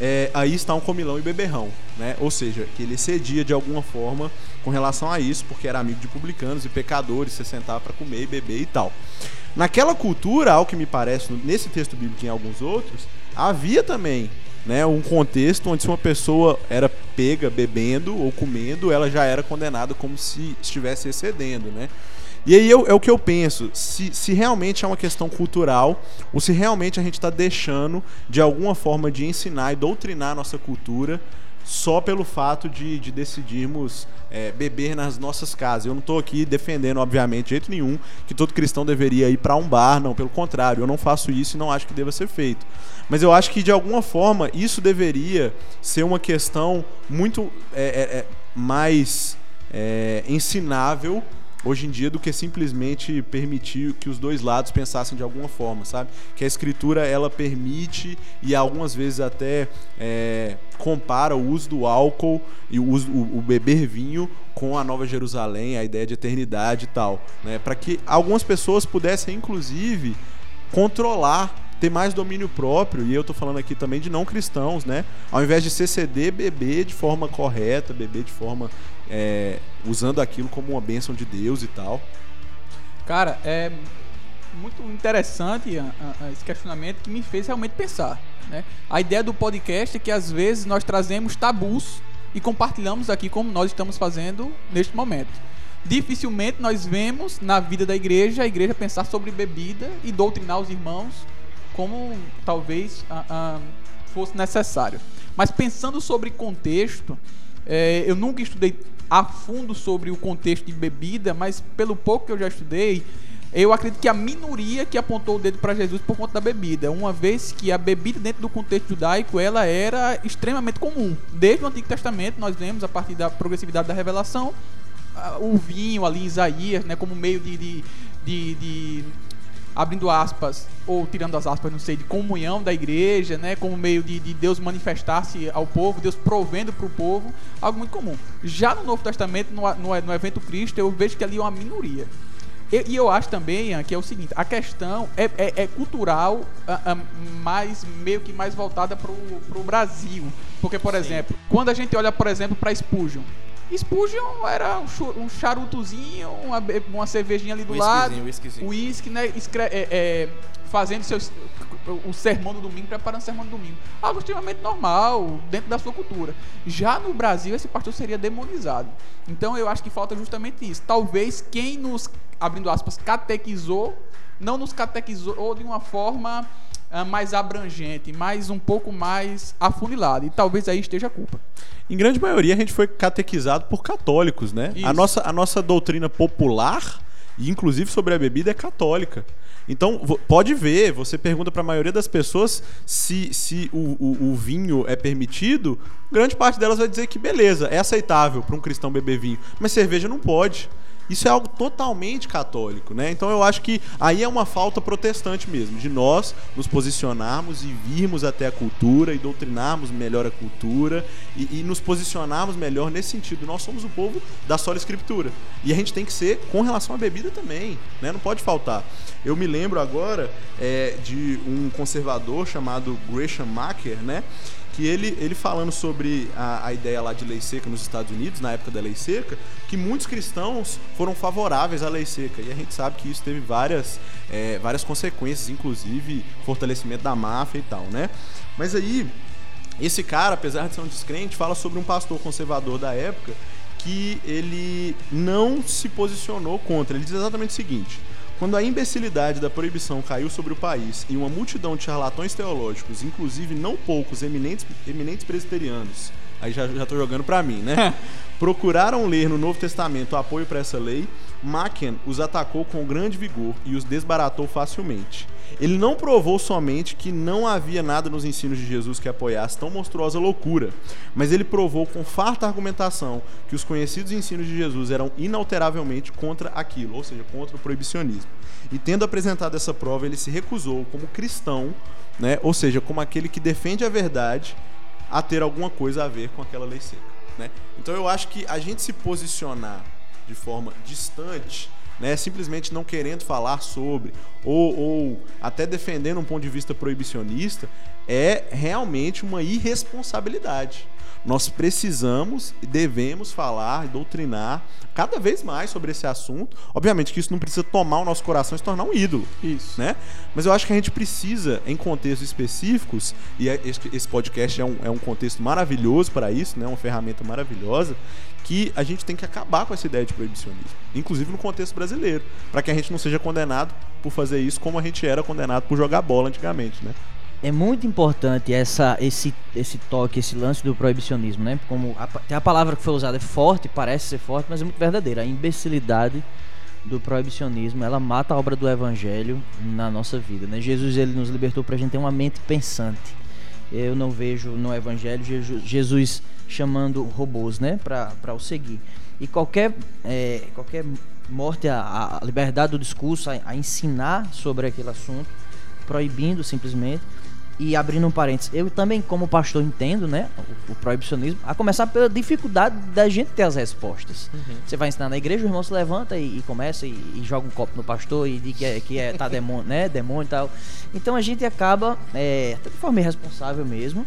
é, aí está um comilão e beberrão, né? Ou seja, que ele excedia de alguma forma com relação a isso, porque era amigo de publicanos e pecadores, se sentava para comer e beber e tal. Naquela cultura, ao que me parece, nesse texto bíblico e em alguns outros, havia também né, um contexto onde se uma pessoa era pega bebendo ou comendo, ela já era condenada como se estivesse excedendo, né? E aí eu- é o que eu penso, se, se realmente é uma questão cultural, ou se realmente a gente está deixando de alguma forma de ensinar e doutrinar a nossa cultura só pelo fato de, de decidirmos é, beber nas nossas casas. Eu não estou aqui defendendo, obviamente, de jeito nenhum, que todo cristão deveria ir para um bar, não, pelo contrário, eu não faço isso e não acho que deva ser feito. Mas eu acho que de alguma forma isso deveria ser uma questão muito é, é, é, mais é, ensinável hoje em dia do que simplesmente permitir que os dois lados pensassem de alguma forma, sabe? Que a escritura ela permite e algumas vezes até é, compara o uso do álcool e o, uso, o, o beber vinho com a Nova Jerusalém, a ideia de eternidade e tal, né? Para que algumas pessoas pudessem inclusive controlar ter mais domínio próprio, e eu tô falando aqui também de não cristãos, né? Ao invés de ceder, beber de forma correta, beber de forma é, usando aquilo como uma bênção de Deus e tal. Cara, é muito interessante esse questionamento que me fez realmente pensar. Né? A ideia do podcast é que às vezes nós trazemos tabus e compartilhamos aqui como nós estamos fazendo neste momento. Dificilmente nós vemos na vida da igreja a igreja pensar sobre bebida e doutrinar os irmãos como talvez fosse necessário. Mas pensando sobre contexto, é, eu nunca estudei a fundo sobre o contexto de bebida, mas pelo pouco que eu já estudei, eu acredito que a minoria que apontou o dedo para Jesus por conta da bebida, uma vez que a bebida dentro do contexto judaico ela era extremamente comum. Desde o Antigo Testamento nós vemos a partir da progressividade da revelação o vinho ali Isaías, né, como meio de, de, de, de abrindo aspas, ou tirando as aspas, não sei, de comunhão da igreja, né? Como meio de, de Deus manifestar-se ao povo, Deus provendo para o povo, algo muito comum. Já no Novo Testamento, no, no, no evento Cristo, eu vejo que ali é uma minoria. E, e eu acho também Ian, que é o seguinte, a questão é, é, é cultural, ah, ah, mais meio que mais voltada para o Brasil. Porque, por exemplo, quando a gente olha, por exemplo, para Spurgeon, Spurgeon era um, charutozinho, uma, uma cervejinha ali do lado, uísque, né, escre- é, é, fazendo seus, o sermão do domingo, preparando o sermão do domingo. Algo extremamente normal, dentro da sua cultura. Já no Brasil, esse pastor seria demonizado. Então eu acho que falta justamente isso. Talvez quem nos, abrindo aspas, catequizou, não nos catequizou de uma forma mais abrangente, mais um pouco mais afunilada. E talvez aí esteja a culpa. Em grande maioria, a gente foi catequizado por católicos, né? A nossa, a nossa doutrina popular, inclusive sobre a bebida, é católica. Então, pode ver, você pergunta para a maioria das pessoas se, se o, o- o vinho é permitido, grande parte delas vai dizer que beleza, é aceitável para um cristão beber vinho, mas cerveja não pode. Isso é algo totalmente católico, né? Então eu acho que aí é uma falta protestante mesmo, de nós nos posicionarmos e virmos até a cultura e doutrinarmos melhor a cultura e, e nos posicionarmos melhor nesse sentido. Nós somos o povo da sola escritura. E a gente tem que ser com relação à bebida também, né? Não pode faltar. Eu me lembro agora é, de um conservador chamado Gresham Macker, né? Que ele, ele falando sobre a, a ideia lá de lei seca nos Estados Unidos, na época da lei seca, que muitos cristãos foram favoráveis à lei seca. E a gente sabe que isso teve várias, é, várias consequências, inclusive fortalecimento da máfia e tal, né? Mas aí, esse cara, apesar de ser um descrente, fala sobre um pastor conservador da época que ele não se posicionou contra. Ele diz exatamente o seguinte: quando a imbecilidade da proibição caiu sobre o país e uma multidão de charlatões teológicos, inclusive não poucos eminentes, eminentes presbiterianos, aí já, já tô jogando pra mim, né? Procuraram ler no Novo Testamento o apoio para essa lei, Machen os atacou com grande vigor e os desbaratou facilmente. Ele não provou somente que não havia nada nos ensinos de Jesus que apoiasse tão monstruosa loucura, mas ele provou com farta argumentação que os conhecidos ensinos de Jesus eram inalteravelmente contra aquilo, ou seja, contra o proibicionismo. E tendo apresentado essa prova, ele se recusou como cristão, né, ou seja, como aquele que defende a verdade, a ter alguma coisa a ver com aquela lei seca. Né? Então eu acho que a gente se posicionar de forma distante, né, simplesmente não querendo falar sobre, ou, ou até defendendo um ponto de vista proibicionista, é realmente uma irresponsabilidade. Nós precisamos e devemos falar e doutrinar cada vez mais sobre esse assunto. Obviamente que isso não precisa tomar o nosso coração e se tornar um ídolo Isso. né? Mas eu acho que a gente precisa, em contextos específicos, e é- esse esse podcast é um, é um contexto maravilhoso para isso, né? Uma ferramenta maravilhosa, que a gente tem que acabar com essa ideia de proibicionismo, inclusive no contexto brasileiro, para que a gente não seja condenado por fazer isso como a gente era condenado por jogar bola antigamente, né? É muito importante essa, esse, esse toque, esse lance do proibicionismo, né? Como a, a palavra que foi usada é forte, parece ser forte, mas é muito verdadeira. A imbecilidade do proibicionismo, ela mata a obra do evangelho na nossa vida, né? Jesus ele nos libertou pra gente ter uma mente pensante. Eu não vejo no evangelho Jesus chamando robôs, né, pra, pra o seguir. E qualquer é, qualquer morte à, à liberdade do discurso, a, a ensinar sobre aquele assunto, proibindo simplesmente e abrindo um parênteses, eu também como pastor entendo, né, o, o proibicionismo, a começar pela dificuldade da gente ter as respostas. Você vai ensinar na igreja, o irmão se levanta e, e começa e, e joga um copo no pastor e diz que é, que é tá demônio, né, demônio e tal. Então a gente acaba, é, até de forma irresponsável mesmo,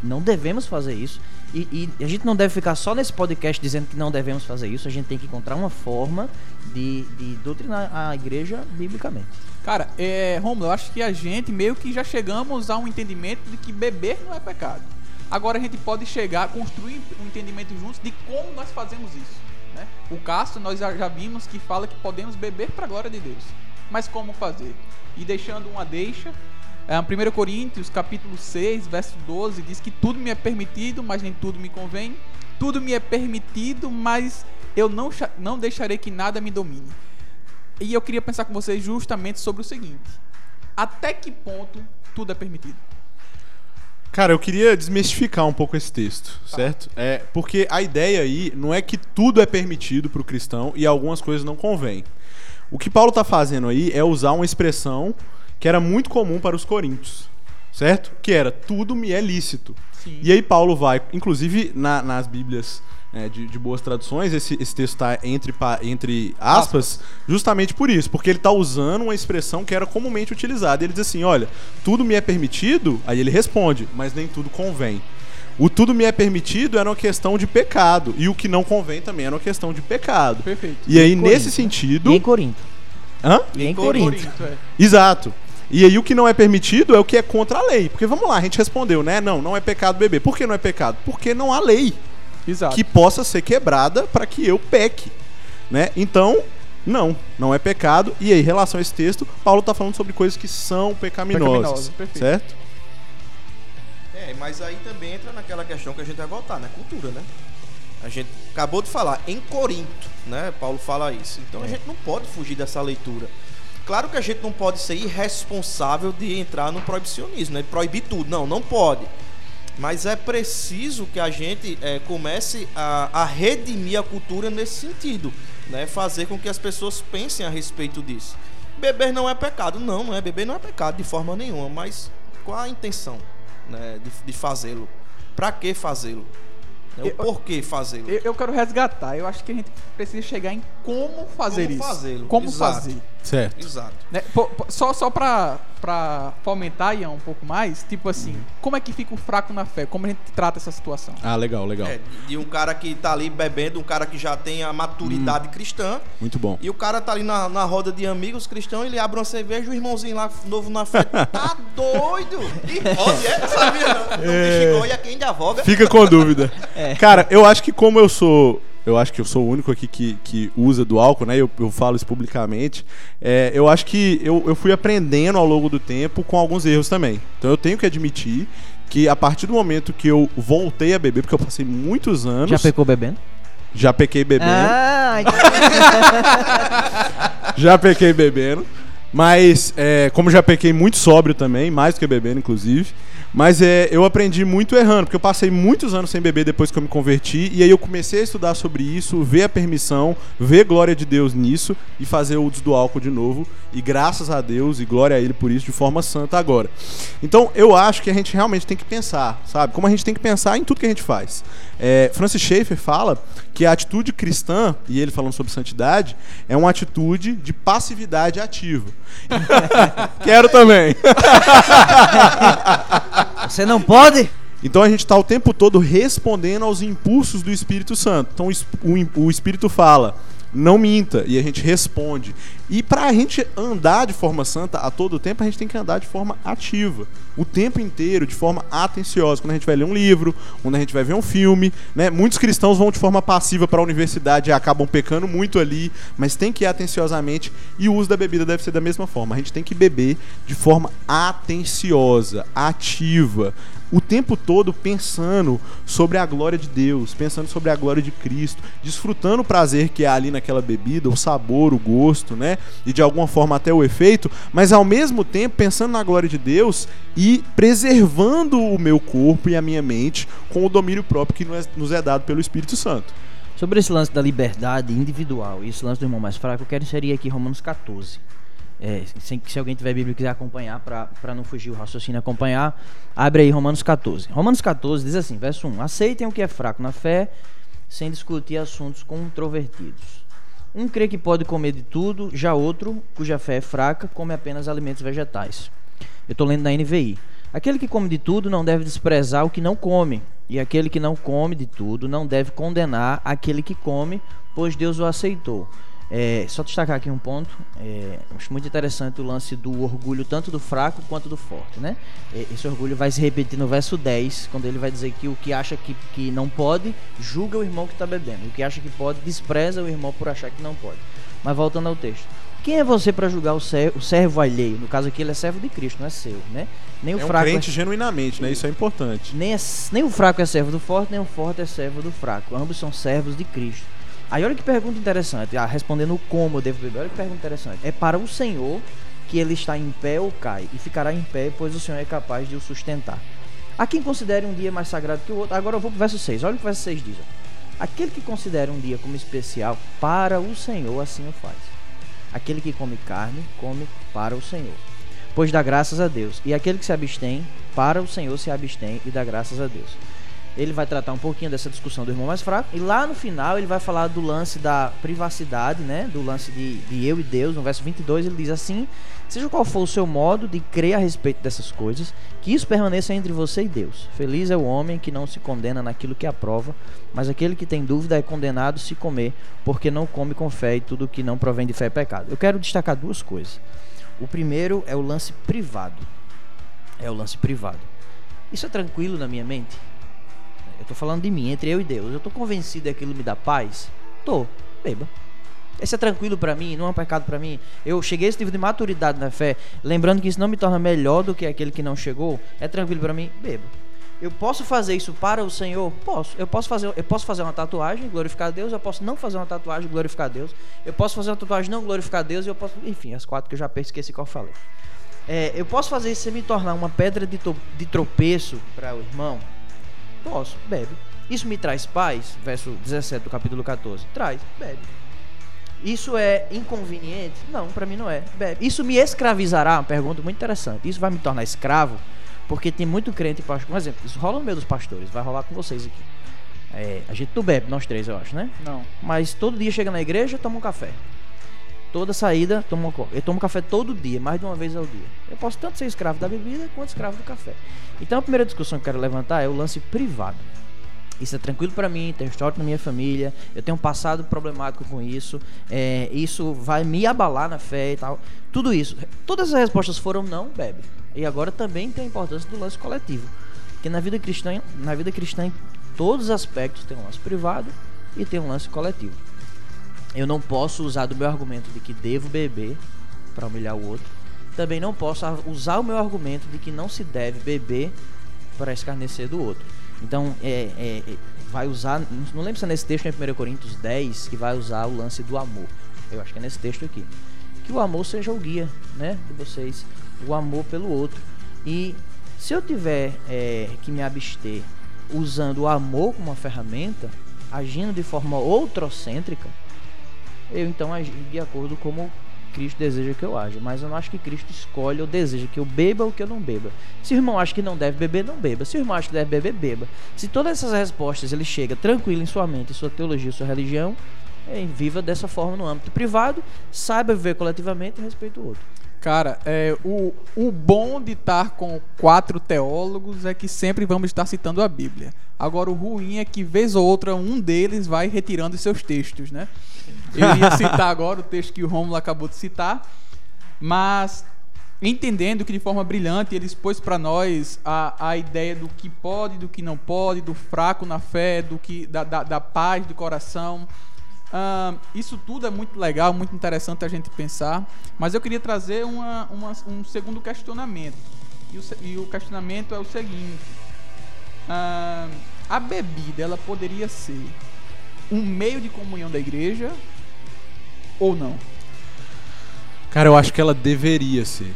não devemos fazer isso. E, e a gente não deve ficar só nesse podcast dizendo que não devemos fazer isso. A gente tem que encontrar uma forma de, de doutrinar a igreja biblicamente. Cara, é, Romulo, eu acho que a gente meio que já chegamos a um entendimento de que beber não é pecado. Agora a gente pode chegar, construir um entendimento juntos de como nós fazemos isso. Né? O Castro, nós já, vimos que fala que podemos beber para a glória de Deus. Mas como fazer? E deixando uma deixa, É, 1 Coríntios, capítulo 6, verso 12, diz que tudo me é permitido, mas nem tudo me convém. Tudo me é permitido, mas eu não, não deixarei que nada me domine. E eu queria pensar com vocês justamente sobre o seguinte: até que ponto tudo é permitido? Cara, eu queria desmistificar um pouco esse texto, certo? É, porque a ideia aí não é que tudo é permitido pro cristão e algumas coisas não convêm. O que Paulo tá fazendo aí é usar uma expressão que era muito comum para os coríntios, certo? Que era tudo me é lícito. Sim. E aí Paulo vai, inclusive na- nas Bíblias é, de, de boas traduções, esse, esse texto está entre, entre aspas, justamente por isso, porque ele está usando uma expressão que era comumente utilizada. Ele diz assim: olha, tudo me é permitido, aí ele responde, mas nem tudo convém. O tudo me é permitido era uma questão de pecado, e o que não convém também era uma questão de pecado. Perfeito. E aí, Em nesse Corinto, né? sentido. E em Corinto. Hã? E em Corinto. Corinto. Corinto, é. Exato. E aí o que não é permitido é o que é contra a lei. Porque vamos lá, a gente respondeu, né? Não, não é pecado beber. Por que não é pecado? Porque não há lei Exato. que possa ser quebrada para que eu peque, né? Então, não, não é pecado. E aí, em relação a esse texto, Paulo está falando sobre coisas que são pecaminosas, Pecaminosas, perfeito. certo? É, mas aí também entra naquela questão que a gente vai voltar, né? Cultura, né? A gente acabou de falar em Corinto, né? Paulo fala isso. Então a gente não pode fugir dessa leitura. Claro que a gente não pode ser irresponsável de entrar no proibicionismo, né? Proibir tudo. Não, não pode. Mas é preciso que a gente eh, comece a, a redimir a cultura nesse sentido, né? Fazer com que as pessoas pensem a respeito disso. Beber não é pecado, não, não é. Beber não é pecado de forma nenhuma, mas qual a intenção, né, de, de fazê-lo? Pra que fazê-lo? Né, O Eu- porquê fazê-lo? Eu, eu quero resgatar. Eu acho que a gente precisa chegar em como fazer Como isso. fazê-lo, Como exato. fazer. Certo. Exato. Né? Pô, pô, só só pra, pra fomentar, Ian, um pouco mais, tipo assim, como é que fica o fraco na fé? Como a gente trata essa situação? Ah, legal, legal. É, de- de um cara que tá ali bebendo, um cara que já tem a maturidade cristã, Muito bom. e o cara tá ali na, na roda de amigos cristãos, ele abre uma cerveja, o irmãozinho lá novo na frente, tá doido? E pode, é? Não sabia não. Não É. é. a quem de avoga. Fica com dúvida. Cara, eu acho que como eu sou. Eu acho que eu sou o único aqui que, que usa do álcool, né? Eu, eu falo isso publicamente. É, eu acho que eu, eu fui aprendendo ao longo do tempo com alguns erros também. Então eu tenho que admitir que a partir do momento que eu voltei a beber, porque eu passei muitos anos. Já pecou bebendo? já pequei bebendo. Ah, então... Já pequei bebendo. Mas, é, como já pequei muito sóbrio também, mais do que bebendo, inclusive. Mas é, eu aprendi muito errando, porque eu passei muitos anos sem beber depois que eu me converti. E aí eu comecei a estudar sobre isso, ver a permissão, ver a glória de Deus nisso e fazer o uso do álcool de novo. E graças a Deus e glória a Ele por isso, de forma santa agora. Então eu acho que a gente realmente tem que pensar, sabe? Como a gente tem que pensar em tudo que a gente faz. É, Francis Schaeffer fala que a atitude cristã, e ele falando sobre santidade, é uma atitude de passividade ativa. Quero também. Você não pode? Então a gente está o tempo todo respondendo aos impulsos do Espírito Santo. Então o Espírito fala, não minta, e a gente responde. E para a gente andar de forma santa a todo tempo, a gente tem que andar de forma ativa. O tempo inteiro, de forma atenciosa. Quando a gente vai ler um livro, quando a gente vai ver um filme. Né? Muitos cristãos vão de forma passiva para a universidade e acabam pecando muito ali, mas tem que ir atenciosamente. E o uso da bebida deve ser da mesma forma. A gente tem que beber de forma atenciosa, ativa o tempo todo pensando sobre a glória de Deus, pensando sobre a glória de Cristo, desfrutando o prazer que há ali naquela bebida, o sabor, o gosto, né? E de alguma forma até o efeito, mas ao mesmo tempo pensando na glória de Deus e preservando o meu corpo e a minha mente com o domínio próprio que nos é- é dado pelo Espírito Santo. Sobre esse lance da liberdade individual e esse lance do irmão mais fraco, eu quero inserir aqui Romanos 14. É, sem- se alguém tiver Bíblia e quiser acompanhar, para não fugir o raciocínio acompanhar, abre aí Romanos 14. Romanos 14 diz assim, verso 1: Aceitem o que é fraco na fé, sem discutir assuntos controvertidos. Um crê que pode comer de tudo, já outro, cuja fé é fraca, come apenas alimentos vegetais. Eu estou lendo na NVI. Aquele que come de tudo não deve desprezar o que não come, e aquele que não come de tudo não deve condenar aquele que come, pois Deus o aceitou. É, só destacar aqui um ponto, é, acho muito interessante o lance do orgulho, tanto do fraco quanto do forte, né? É, Esse orgulho vai se repetir no verso 10, quando ele vai dizer que o que acha que, que não pode, julga o irmão que está bebendo, o que acha que pode, despreza o irmão por achar que não pode. Mas voltando ao texto. Quem é você para julgar o servo, o servo alheio? No caso aqui, ele é servo de Cristo, não é seu, né? Nem o É um fraco crente genuinamente, né? Isso é importante. nem, é- nem o fraco é servo do forte, nem o forte é servo do fraco. Ambos são servos de Cristo. Aí olha que pergunta interessante. Ah, respondendo o como eu devo beber, olha que pergunta interessante. É para o Senhor que ele está em pé ou cai, e ficará em pé, pois o Senhor é capaz de o sustentar. Há quem considere um dia mais sagrado que o outro. Agora eu vou pro verso 6. Olha o que o verso 6 diz. ó. Aquele que considera um dia como especial, para o Senhor assim o faz. Aquele que come carne, come para o Senhor. Pois dá graças a Deus. E aquele que se abstém, para o Senhor se abstém e dá graças a Deus. Ele vai tratar um pouquinho dessa discussão do irmão mais fraco. E lá no final ele vai falar do lance da privacidade, né? Do lance de, de eu e Deus. No verso 22 ele diz assim: Seja qual for o seu modo de crer a respeito dessas coisas, que isso permaneça entre você e Deus. Feliz é o homem que não se condena naquilo que aprova, mas aquele que tem dúvida é condenado se comer, porque não come com fé e tudo que não provém de fé é pecado. Eu quero destacar duas coisas. O primeiro é o lance privado. É o lance privado. Isso é tranquilo na minha mente? Eu tô falando de mim, entre eu e Deus. Eu tô convencido que aquilo me dá paz? Tô. Beba. Isso é tranquilo pra mim, não é um pecado pra mim. Eu cheguei a esse nível de maturidade na fé, lembrando que isso não me torna melhor do que aquele que não chegou. É tranquilo pra mim? Beba. Eu posso fazer isso para o Senhor? Posso. Eu posso fazer, eu posso fazer uma tatuagem, glorificar a Deus. Eu posso não fazer uma tatuagem, glorificar a Deus. Eu posso fazer uma tatuagem, não glorificar a Deus. E eu posso, enfim, as quatro que eu já esqueci qual eu falei. É, eu posso fazer isso sem me tornar uma pedra de, to- de tropeço para o irmão? Posso, bebe. Isso me traz paz? Verso 17 do capítulo 14. Traz, bebe. Isso é inconveniente? Não, para mim não é. Bebe. Isso me escravizará? Uma pergunta muito interessante. Isso vai me tornar escravo? Porque tem muito crente e pastor. Um exemplo, isso rola no meio dos pastores, vai rolar com vocês aqui. É, a gente não bebe, nós três, eu acho, né? Não. Mas todo dia chega na igreja, toma um café. Toda saída, copo. Eu tomo café todo dia, mais de uma vez ao dia. Eu posso tanto ser escravo da bebida quanto escravo do café. Então a primeira discussão que eu quero levantar é o lance privado. Isso é tranquilo pra mim, tem histórico na minha família, eu tenho um passado problemático com isso, é, isso vai me abalar na fé e tal. Tudo isso. Todas as respostas foram não, bebe. E agora também tem a importância do lance coletivo. Porque na vida cristã, na vida cristã, em todos os aspectos tem um lance privado e tem um lance coletivo. Eu não posso usar do meu argumento de que devo beber para humilhar o outro. Também não posso usar o meu argumento de que não se deve beber para escarnecer do outro. Então, é, é, é, vai usar. Não lembro se é nesse texto em 1 Coríntios 10 que vai usar o lance do amor. Eu acho que é nesse texto aqui. Que o amor seja o guia né, de vocês. O amor pelo outro. E se eu tiver é, que me abster usando o amor como uma ferramenta, agindo de forma outrocêntrica, eu então agi de acordo como Cristo deseja que eu haja. Mas eu não acho que Cristo escolhe ou deseja que eu beba ou que eu não beba. Se o irmão acha que não deve beber, não beba. Se o irmão acha que deve beber, beba. Se todas essas respostas ele chega tranquilo em sua mente, em sua teologia, em sua religião, viva dessa forma no âmbito privado, saiba viver coletivamente e respeite o outro. Cara, é, o, o bom de estar com quatro teólogos é que sempre vamos estar citando a Bíblia. Agora, o ruim é que, vez ou outra, um deles vai retirando os seus textos, né? Eu ia citar agora o texto que o Romulo acabou de citar, mas entendendo que de forma brilhante ele expôs para nós a, a ideia do que pode, do que não pode, do fraco na fé, do que da, da, da paz do coração. Ahn, isso tudo é muito legal, muito interessante a gente pensar, mas eu queria trazer uma, uma- um segundo questionamento. E o, e o questionamento é o seguinte: ahn, a bebida ela poderia ser um meio de comunhão da igreja ou não? Cara, eu acho que ela deveria ser.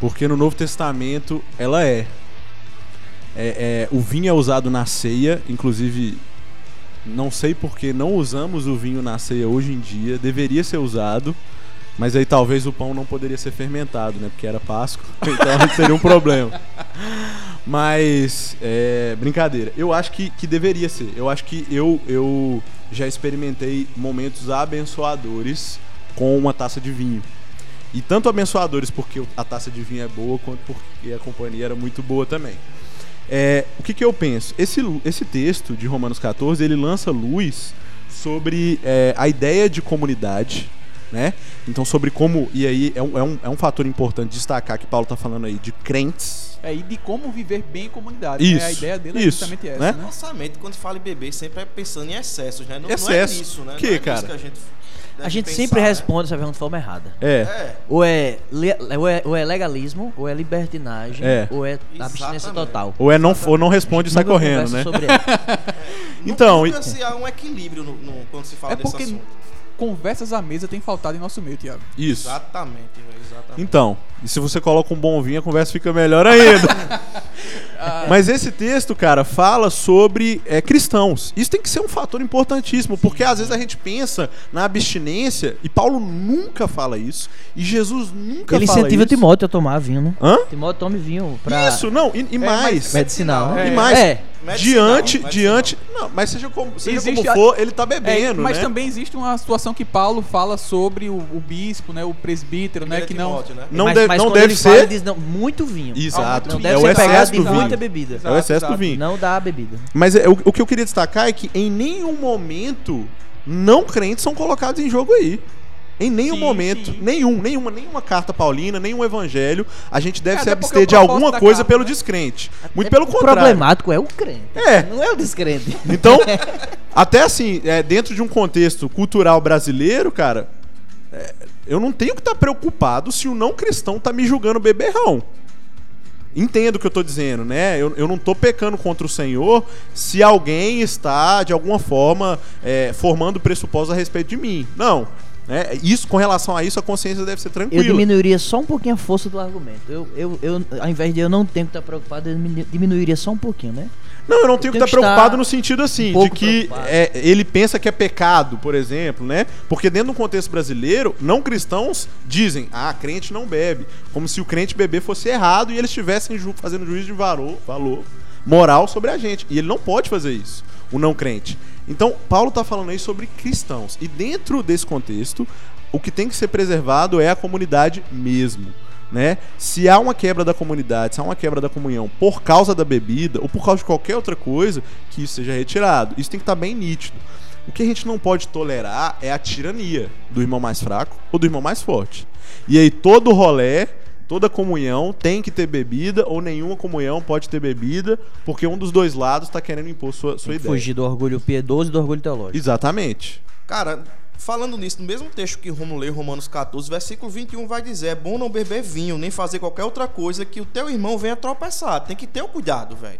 Porque no Novo Testamento ela é. É, é, o vinho é usado na ceia, inclusive não sei porque não usamos o vinho na ceia hoje em dia, deveria ser usado, mas aí talvez o pão não poderia ser fermentado, né? Porque era Páscoa, então seria um problema. Mas, é, brincadeira. Eu acho que, que deveria ser. Eu acho que eu, eu já experimentei momentos abençoadores com uma taça de vinho. E tanto abençoadores porque a taça de vinho é boa, quanto porque a companhia era muito boa também. É, o que, que eu penso? Esse, esse texto de Romanos 14, ele lança luz sobre é, a ideia de comunidade, né? Então sobre como, e aí é um, é um, é um fator importante destacar que Paulo está falando aí de crentes, É, e de como viver bem em comunidade. Isso, né? A ideia dele é isso, justamente essa, né? né? Nossa mente, quando fala em beber, sempre é pensando em excessos, né? Não, não é Excesso. nisso, né? Que, não é cara? que a gente... A gente pensar, sempre né? responde essa pergunta de forma errada. É. É, Ou é, ou é, ou é legalismo, ou é libertinagem, É. ou é abstinência Exatamente. total. Ou é não, ou não responde e sai correndo, né? sobre ela. Então, nunca se há um equilíbrio no, no- quando se fala É desse porque assunto. conversas à mesa tem faltado em nosso meio, Thiago. Isso. Exatamente, exatamente. Então, e se você coloca um bom vinho, a conversa fica melhor ainda. Mas esse texto, cara, fala sobre é, cristãos. Isso tem que ser um fator importantíssimo, porque às vezes a gente pensa na abstinência, e Paulo nunca fala isso, e Jesus nunca Ele fala incentiva isso. Timóteo a tomar vinho, né? Hã? Timóteo tome vinho pra Isso, não, e, e mais. medicinal, né? E mais, É. Medicinal, diante, medicinal. diante, não, mas seja como, seja Existe como a- for, ele tá É, bebendo, mas né? também existe uma situação que Paulo fala sobre o, o bispo, né, o presbítero, né, que não Timóteo, né? Não, mas, deve- mas não deve fala, ser. ele diz, não, muito vinho. Exato, Não é deve o ser excesso pegado de do vinho. muita bebida. É o excesso do Exato. vinho. Não dá a bebida. Mas é, o, o que eu queria destacar é que em nenhum momento não crentes são colocados em jogo aí. Em nenhum Sim, momento, sim. nenhum, nenhuma, nenhuma carta paulina, nenhum evangelho, a gente deve É, se abster o de alguma coisa carta, pelo né? descrente. Muito É, pelo o contrário. problemático é o crente. É. Não é o descrente. Então, até assim, é, dentro de um contexto cultural brasileiro, cara, é, eu não tenho que estar preocupado se o não cristão tá me julgando beberrão. Entendo o que eu tô dizendo, né? Eu, eu não tô pecando contra o Senhor se alguém está, de alguma forma, é, formando pressupostos a respeito de mim. Não. Né? Isso, com relação a isso, a consciência deve ser Eu tranquila. diminuiria só um pouquinho a força do argumento. Eu, eu, eu, ao invés de eu não tenho que estar preocupado, eu diminu- diminuiria só um pouquinho, né? Não, eu não tenho que tenho estar que preocupado estar no sentido assim, um de que preocupado. é, ele pensa que é pecado, por exemplo, né? Porque dentro do contexto brasileiro, não cristãos dizem, ah, crente não bebe. Como se o crente beber fosse errado e eles estivessem ju- fazendo juízo de valor, valor moral sobre a gente. E ele não pode fazer isso, o não crente. Então, Paulo está falando aí sobre cristãos. E dentro desse contexto, o que tem que ser preservado é a comunidade mesmo. Né? Se há uma quebra da comunidade, se há uma quebra da comunhão por causa da bebida ou por causa de qualquer outra coisa, que isso seja retirado. Isso tem que estar bem nítido. O que a gente não pode tolerar é a tirania do irmão mais fraco ou do irmão mais forte. E aí todo rolé, toda comunhão tem que ter bebida ou nenhuma comunhão pode ter bebida, porque um dos dois lados está querendo impor sua, sua ideia. Fugir do orgulho piedoso e do orgulho teológico. Exatamente. Cara, falando nisso, no mesmo texto que Romulo leu, Romanos 14, versículo 21 vai dizer: É bom não beber vinho, nem fazer qualquer outra coisa que o teu irmão venha tropeçar. Tem que ter o cuidado, velho.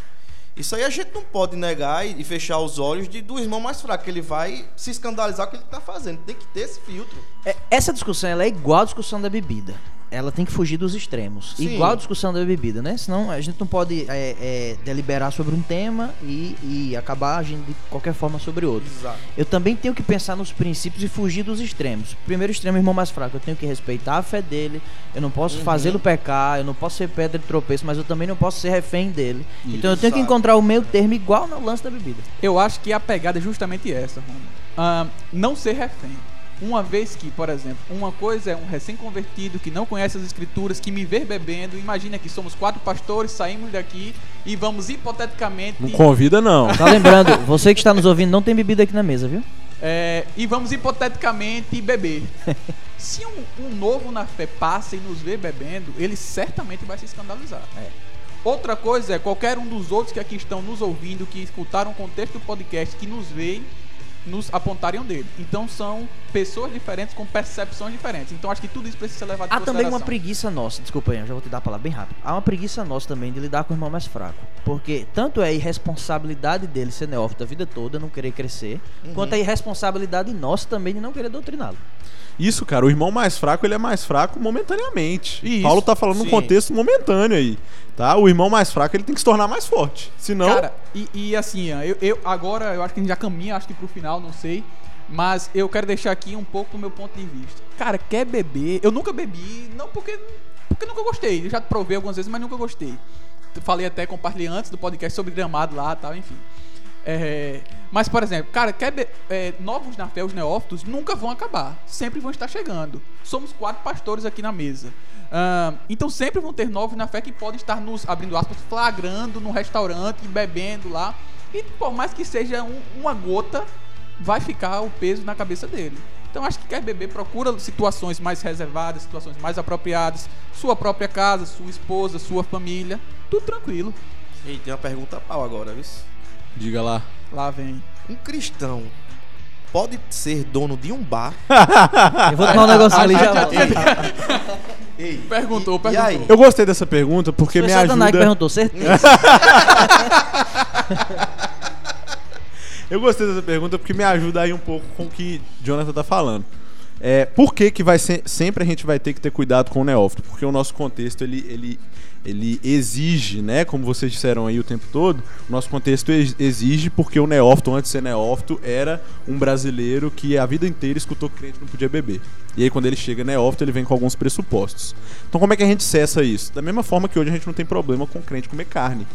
Isso aí a gente não pode negar e fechar os olhos de, do irmão mais fraco, que ele vai se escandalizar com o que ele tá fazendo. Tem que ter esse filtro. É, Essa discussão é igual à discussão da bebida. Ela tem que fugir dos extremos. Sim. Igual à discussão da bebida, né? Senão a gente não pode é, é, deliberar sobre um tema e, e acabar agindo de qualquer forma sobre outro. Exato. Eu também tenho que pensar nos princípios e fugir dos extremos. Primeiro extremo, irmão mais fraco. Eu tenho que respeitar a fé dele. Eu não posso Uhum. fazê-lo pecar. Eu não posso ser pedra de tropeço, mas eu também não posso ser refém dele. Então eu tenho que encontrar o meio termo igual no lance da bebida. Eu acho que a pegada é justamente essa, Romulo. Ah, não ser refém. Uma vez que, por exemplo, uma coisa é um recém-convertido que não conhece as escrituras, que me vê bebendo. Imagina que somos quatro pastores, saímos daqui e vamos hipoteticamente. Não convida, não. Tá lembrando, você que está nos ouvindo não tem bebida aqui na mesa, viu? É, e vamos hipoteticamente beber. Se um, um novo na fé passa e nos vê bebendo, ele certamente vai se escandalizar. Outra coisa é qualquer um dos outros que aqui estão nos ouvindo, que escutaram o contexto do podcast, que nos veem, nos apontarem dele. Então são pessoas diferentes com percepções diferentes. Então acho que tudo isso precisa ser levado em Há também uma preguiça nossa, desculpa aí, eu já vou te dar a palavra bem rápido. Há uma preguiça nossa também de lidar com o irmão mais fraco. Porque tanto é irresponsabilidade dele ser neófito a vida toda, não querer crescer, quanto é irresponsabilidade nossa também de não querer doutriná-lo. Isso, cara, o irmão mais fraco, ele é mais fraco momentaneamente. Isso, Paulo tá falando num sim. contexto momentâneo aí, tá? O irmão mais fraco, ele tem que se tornar mais forte. Senão, Cara, e, e assim, eu, eu- agora eu acho que a gente já caminha, acho que pro final, não sei. Mas eu quero deixar aqui um pouco do meu ponto de vista. Cara, quer beber? Eu nunca bebi, não porque, porque nunca gostei. Eu já provei algumas vezes, mas nunca gostei. Falei até, compartilhei antes do podcast sobre gramado lá e tal, enfim. É, mas, por exemplo, cara, quer be- é, novos na fé, os neófitos, nunca vão acabar. Sempre vão estar chegando. Somos quatro pastores aqui na mesa. Ahn, então sempre vão ter novos na fé que podem estar nos, abrindo aspas, flagrando no restaurante, bebendo lá. E por mais que seja um- uma gota, vai ficar o peso na cabeça dele. Então acho que quer beber, procura situações mais reservadas, situações mais apropriadas. Sua própria casa, sua esposa, sua família. Tudo tranquilo. E tem uma pergunta pau agora, viu? diga lá. Lá vem. Um cristão pode ser dono de um bar. Eu vou tomar um negocinho ali já. Ei, Perguntou, e, perguntou. E aí? Eu gostei dessa pergunta porque me ajuda. perguntou, certeza. Eu gostei dessa pergunta porque me ajuda aí um pouco com o que Jonathan tá falando. É, por que, que vai ser, sempre a gente vai ter que ter cuidado com o neófito? Porque o nosso contexto ele, ele, ele exige, né? Como vocês disseram aí o tempo todo, o nosso contexto ex- exige porque o neófito, antes de ser neófito, era um brasileiro que a vida inteira escutou que crente não podia beber. E aí quando ele chega neófito, ele vem com alguns pressupostos. Então como é que a gente cessa isso? Da mesma forma que hoje a gente não tem problema com crente comer carne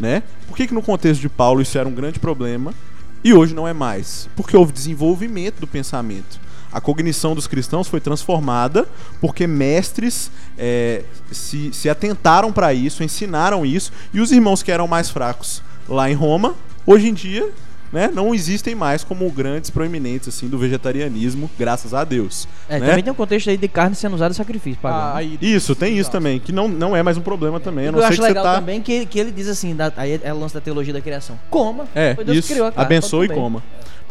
né? Por que, que no contexto de Paulo isso era um grande problema e hoje não é mais? Porque houve desenvolvimento do pensamento. A cognição dos cristãos foi transformada porque mestres é, se, se atentaram para isso, ensinaram isso, e os irmãos que eram mais fracos lá em Roma, hoje em dia, né, não existem mais como grandes proeminentes assim do vegetarianismo, graças a Deus. É, né? também tem um contexto aí de carne sendo usada em sacrifício pagão. Ah, né? aí, Isso, tem isso também, que não, não é mais um problema também. A Eu acho que você legal tá... também que, que ele diz assim, da- aí é o lance da teologia da criação. Coma. É, Foi Deus isso. que criou a carne, Abençoe e pode comer.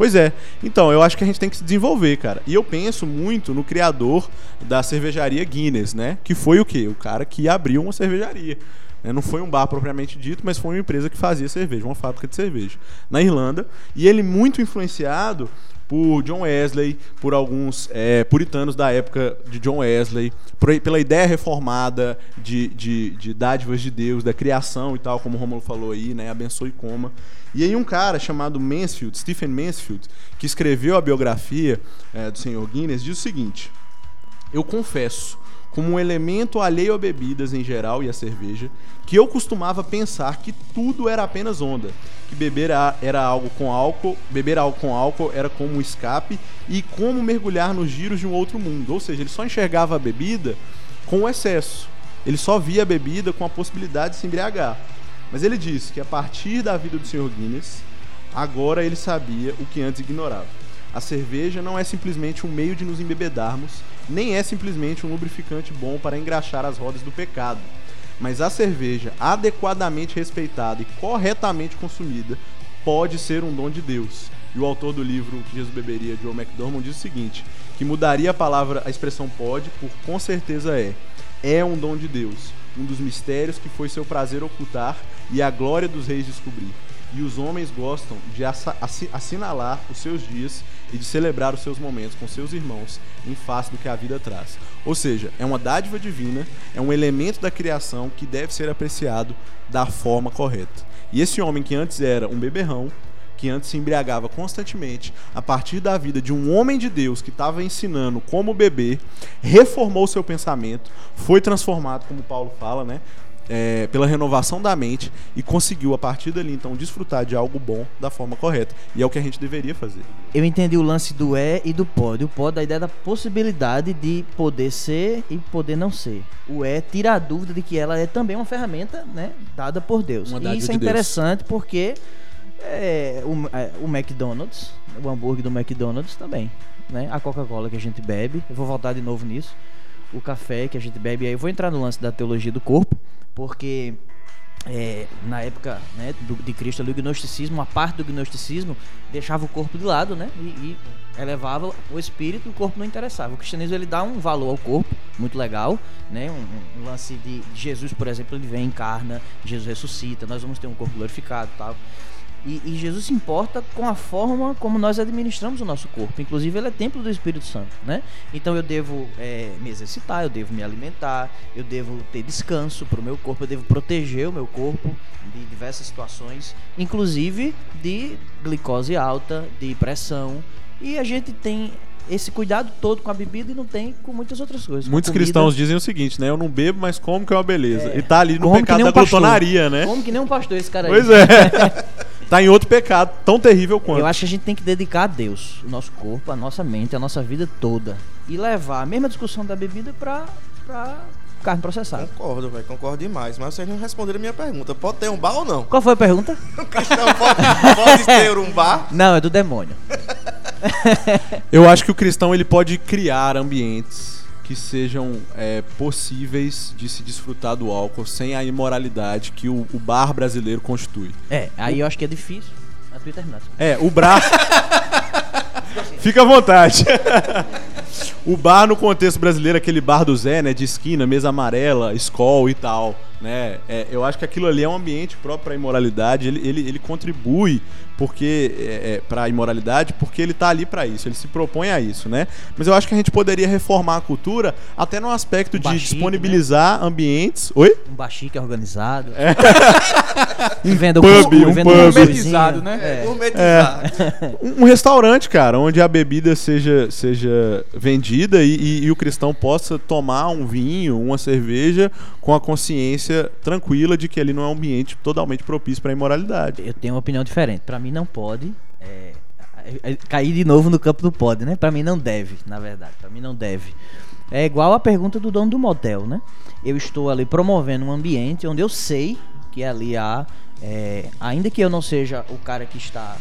Pois é. Então, eu acho que a gente tem que se desenvolver, cara. E eu penso muito no criador da cervejaria Guinness, né? Que foi o quê? O cara que abriu uma cervejaria. né? Não foi um bar propriamente dito, mas foi uma empresa que fazia cerveja, uma fábrica de cerveja. Na Irlanda. E ele muito influenciado por John Wesley, por alguns é, puritanos da época de John Wesley, por- pela ideia reformada de, de, de dádivas de Deus, da criação e tal, como o Romulo falou aí, né? Abençoe coma. E aí um cara chamado Mansfield, Stephen Mansfield, que escreveu a biografia é, do Senhor Guinness, diz o seguinte: Eu confesso, como um elemento alheio a bebidas em geral e a cerveja, que eu costumava pensar que tudo era apenas onda, que beber era algo com álcool, beber algo com álcool era como um escape e como mergulhar nos giros de um outro mundo. Ou seja, ele só enxergava a bebida com o excesso. Ele só via a bebida com a possibilidade de se embriagar. Mas ele disse que a partir da vida do Sr. Guinness, agora ele sabia o que antes ignorava. A cerveja não é simplesmente um meio de nos embebedarmos, nem é simplesmente um lubrificante bom para engraxar as rodas do pecado. Mas a cerveja, adequadamente respeitada e corretamente consumida, pode ser um dom de Deus. E o autor do livro que Jesus beberia, Joe McDormand, diz o seguinte: que mudaria a palavra, a expressão pode, por com certeza é. É um dom de Deus, um dos mistérios que foi seu prazer ocultar e a glória dos reis descobrir. E os homens gostam de assinalar os seus dias e de celebrar os seus momentos com seus irmãos em face do que a vida traz. Ou seja, é uma dádiva divina, é um elemento da criação que deve ser apreciado da forma correta. E esse homem que antes era um beberrão, que antes se embriagava constantemente, a partir da vida de um homem de Deus que estava ensinando como beber, reformou seu pensamento, foi transformado, como Paulo fala, né? É, pela renovação da mente e conseguiu, a partir dali, então, desfrutar de algo bom da forma correta. E é o que a gente deveria fazer. Eu entendi o lance do é e do pode. O pode é a ideia da possibilidade de poder ser e poder não ser. O é tira a dúvida de que ela é também uma ferramenta, né, dada por Deus. E isso é de Deus. interessante porque é, o, é, o McDonald's, o hambúrguer do McDonald's também, né? A Coca-Cola que a gente bebe, eu vou voltar de novo nisso. O café que a gente bebe, aí eu vou entrar no lance da teologia do corpo, porque é, na época né, do- de Cristo ali, o gnosticismo, uma parte do gnosticismo deixava o corpo de lado, né? E, e elevava o espírito, o corpo não interessava. O cristianismo ele dá um valor ao corpo, muito legal, né? Um, um- lance de Jesus, por exemplo, ele vem, encarna, Jesus ressuscita, nós vamos ter um corpo glorificado tal. E, e Jesus se importa com a forma como nós administramos o nosso corpo. Inclusive, ele é templo do Espírito Santo, né? Então, eu devo é, me exercitar, eu devo me alimentar, eu devo ter descanso para o meu corpo, eu devo proteger o meu corpo de diversas situações, inclusive de glicose alta, de pressão. E a gente tem esse cuidado todo com a bebida e não tem com muitas outras coisas. Muitos cristãos dizem o seguinte, né? Eu não bebo, mas como que é uma beleza. É. E tá ali no pecado da um pastor. glutonaria, né? Como que nem um pastor esse cara aí. Pois é. tá em outro pecado, tão terrível quanto. Eu acho que a gente tem que dedicar a Deus o nosso corpo, a nossa mente, a nossa vida toda. E levar a mesma discussão da bebida pra, pra carne processada. Concordo, velho, concordo demais. Mas vocês não responderam a minha pergunta. Pode ter um bar ou não? Qual foi a pergunta? O cristão pode, pode ter um bar? Não, é do demônio. Eu acho que o cristão ele pode criar ambientes que sejam é, possíveis de se desfrutar do álcool sem a imoralidade que o, o bar brasileiro constitui. É, aí eu acho que é difícil. A tua terminar. É, o bar. Fica à vontade. o bar no contexto brasileiro, aquele bar do Zé, né? De esquina, mesa amarela, escol e tal. Né? É, eu acho que aquilo ali é um ambiente próprio para imoralidade. Ele, ele, ele contribui porque é, é, para a imoralidade porque ele tá ali para isso. Ele se propõe a isso, né? Mas eu acho que a gente poderia reformar a cultura até no aspecto Um de bachique, disponibilizar ambientes. Oi? Um bachique organizado. um venda Pub, cuscuz, um venda pub. Gourmetizado, né? É. Gourmetizado. Um, um restaurante, cara, onde a bebida seja, seja vendida e, e- e o cristão possa tomar um vinho, uma cerveja com a consciência tranquila de que ele não é um ambiente totalmente propício para a imoralidade. Eu tenho uma opinião diferente. Pra mim não pode. é, é, é, cair de novo no campo do pode, né? Pra mim não deve, na verdade. Pra mim não deve. É igual a pergunta do dono do motel, né? Eu estou ali promovendo um ambiente onde eu sei que ali há, é, ainda que eu não seja o cara que está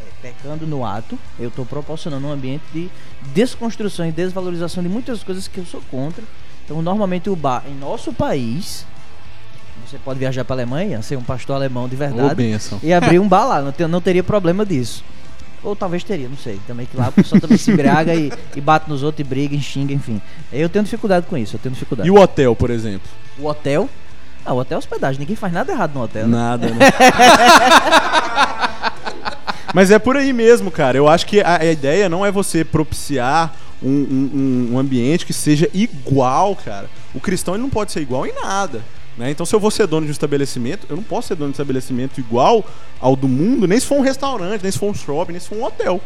é, pecando no ato, eu estou proporcionando um ambiente de desconstrução e desvalorização de muitas coisas que eu sou contra. Então, normalmente o bar em nosso país, você pode viajar para Alemanha, ser um pastor alemão de verdade e abrir um bar lá, não, te- não teria problema disso. Ou talvez teria, não sei. Também que lá o pessoal também se embriaga e, e bate nos outros e briga, e xinga, enfim. Eu tenho dificuldade com isso, eu tenho dificuldade. E o hotel, por exemplo? O hotel? Ah, o hotel é hospedagem, ninguém faz nada errado no hotel. né? Nada, né? Mas é por aí mesmo, cara. Eu acho que a, a ideia não é você propiciar um, um- um- um ambiente que seja igual, cara. O cristão ele não pode ser igual em nada. Né? Então, se eu vou ser dono de um estabelecimento, eu não posso ser dono de um estabelecimento igual ao do mundo, nem se for um restaurante, nem se for um shopping, nem se for um hotel.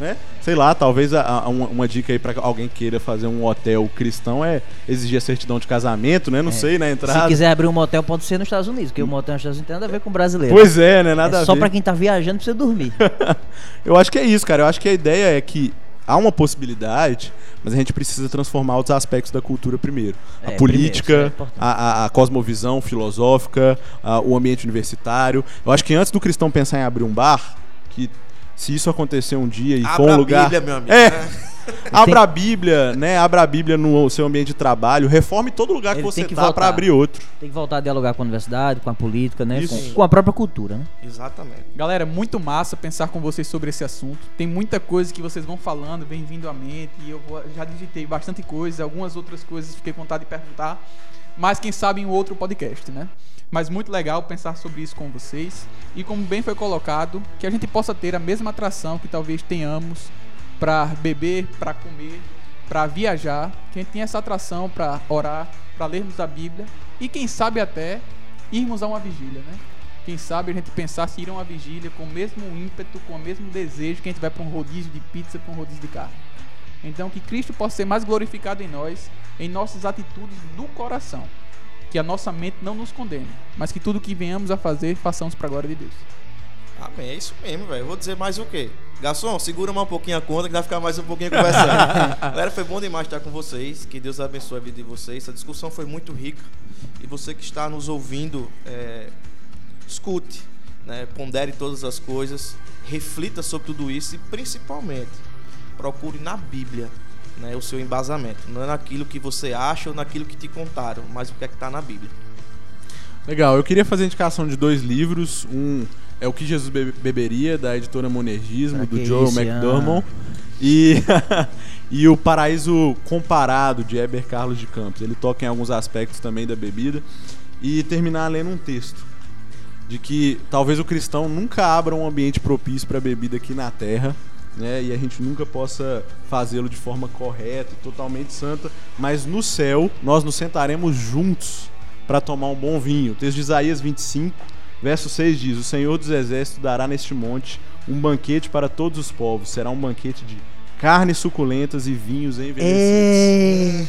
Né? Sei lá, talvez a- a- uma, uma dica aí pra alguém queira fazer um hotel cristão é exigir a certidão de casamento, né? Não sei, na entrada. Se quiser abrir um motel, pode ser nos Estados Unidos, porque o motel nos Estados Unidos tem nada a ver com brasileiro. Pois é, né? Nada é só pra quem tá viajando precisa dormir. Eu acho que é isso, cara. Eu acho que a ideia é que há uma possibilidade, mas a gente precisa transformar outros aspectos da cultura primeiro. É, a política, primeiro, é a- a cosmovisão filosófica, a- o ambiente universitário. Eu acho que antes do cristão pensar em abrir um bar, que se isso acontecer um dia e for Abra um a lugar. Bíblia, meu amigo. É. né? Abra a Bíblia, né? Abra a Bíblia no seu ambiente de trabalho, reforme todo lugar que Ele você tem que tá voltar. pra abrir outro. Tem que voltar a dialogar com a universidade, com a política, né? Isso. Com, com a própria cultura, né? Exatamente. Galera, muito massa pensar com vocês sobre esse assunto. Tem muita coisa que vocês vão falando, vem vindo à mente. E eu vou- já digitei bastante coisa, algumas outras coisas fiquei com vontade de perguntar. Mas quem sabe em um outro podcast, né? Mas muito legal pensar sobre isso com vocês. E como bem foi colocado, que a gente possa ter a mesma atração que talvez tenhamos para beber, para comer, para viajar. Que a gente tenha essa atração para orar, para lermos a Bíblia. E quem sabe até irmos a uma vigília, né? Quem sabe a gente pensar se ir a uma vigília com o mesmo ímpeto, com o mesmo desejo que a gente vai para um rodízio de pizza, para um rodízio de carne. Então que Cristo possa ser mais glorificado em nós, em nossas atitudes do coração. Que a nossa mente não nos condene, mas que tudo que venhamos a fazer, façamos para a glória de Deus. Amém, é isso mesmo, velho. Vou dizer mais o quê? Garçom, segura mais um pouquinho a conta que vai ficar mais um pouquinho conversando. Galera, foi bom demais estar com vocês. Que Deus abençoe a vida de vocês. Essa discussão foi muito rica. E você que está nos ouvindo, é, escute, né? pondere todas as coisas, reflita sobre tudo isso e principalmente procure na Bíblia né, o seu embasamento. Não é naquilo que você acha ou naquilo que te contaram, mas o que é que está na Bíblia. Legal, eu queria fazer a indicação de dois livros. Um é O que Jesus Be- Beberia, da editora Monergismo, Pra do Joel isso, McDermott. E, e O Paraíso Comparado, de Heber Carlos de Campos. Ele toca em alguns aspectos também da bebida. E terminar lendo um texto. De que talvez o cristão nunca abra um ambiente propício para bebida aqui na Terra. Né, e a gente nunca possa fazê-lo de forma correta e totalmente santa, mas no céu nós nos sentaremos juntos para tomar um bom vinho. O texto de Isaías 25, verso 6 diz: O Senhor dos Exércitos dará neste monte um banquete para todos os povos. Será um banquete de carnes suculentas e vinhos envelhecidos.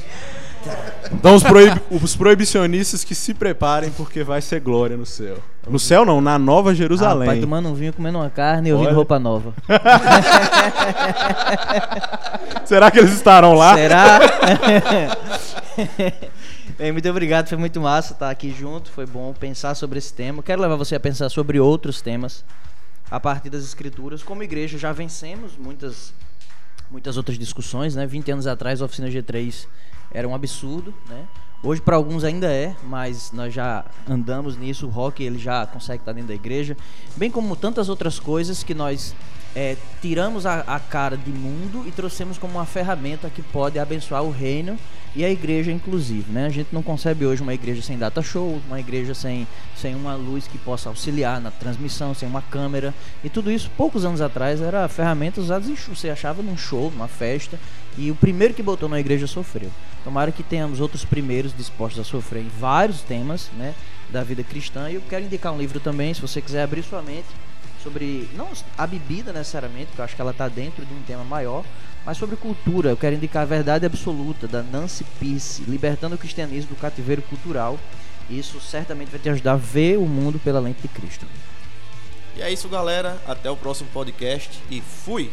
Então, os, proib- os proibicionistas que se preparem, porque vai ser glória no céu. No céu, não, na Nova Ah, Jerusalém. pai tomando um vinho, comendo uma carne e ouvindo roupa nova. Será que eles estarão lá? Será? Bem, muito obrigado, foi muito massa estar aqui junto, foi bom pensar sobre esse tema. Quero levar você a pensar sobre outros temas a partir das escrituras. Como igreja já vencemos muitas muitas outras discussões, né? 20 anos atrás a oficina G3 era um absurdo, né? Hoje para alguns ainda é, mas nós já andamos nisso, o rock ele já consegue estar dentro da igreja, bem como tantas outras coisas que nós é, tiramos a, a cara de mundo e trouxemos como uma ferramenta que pode abençoar o reino e a igreja inclusive, né? A gente não concebe hoje uma igreja sem data show, uma igreja sem, sem uma luz que possa auxiliar na transmissão, sem uma câmera e tudo isso poucos anos atrás era ferramentas usadas em você achava num show, numa festa e o primeiro que botou na igreja sofreu. Tomara que tenhamos outros primeiros dispostos a sofrer em vários temas, né, da vida cristã e eu quero indicar um livro também, se você quiser abrir sua mente sobre não a bebida necessariamente, porque eu acho que ela está dentro de um tema maior, mas sobre cultura. Eu quero indicar a verdade absoluta da Nancy Peace, libertando o cristianismo do cativeiro cultural. Isso certamente vai te ajudar a ver o mundo pela lente de Cristo. E é isso, galera. Até o próximo podcast e fui!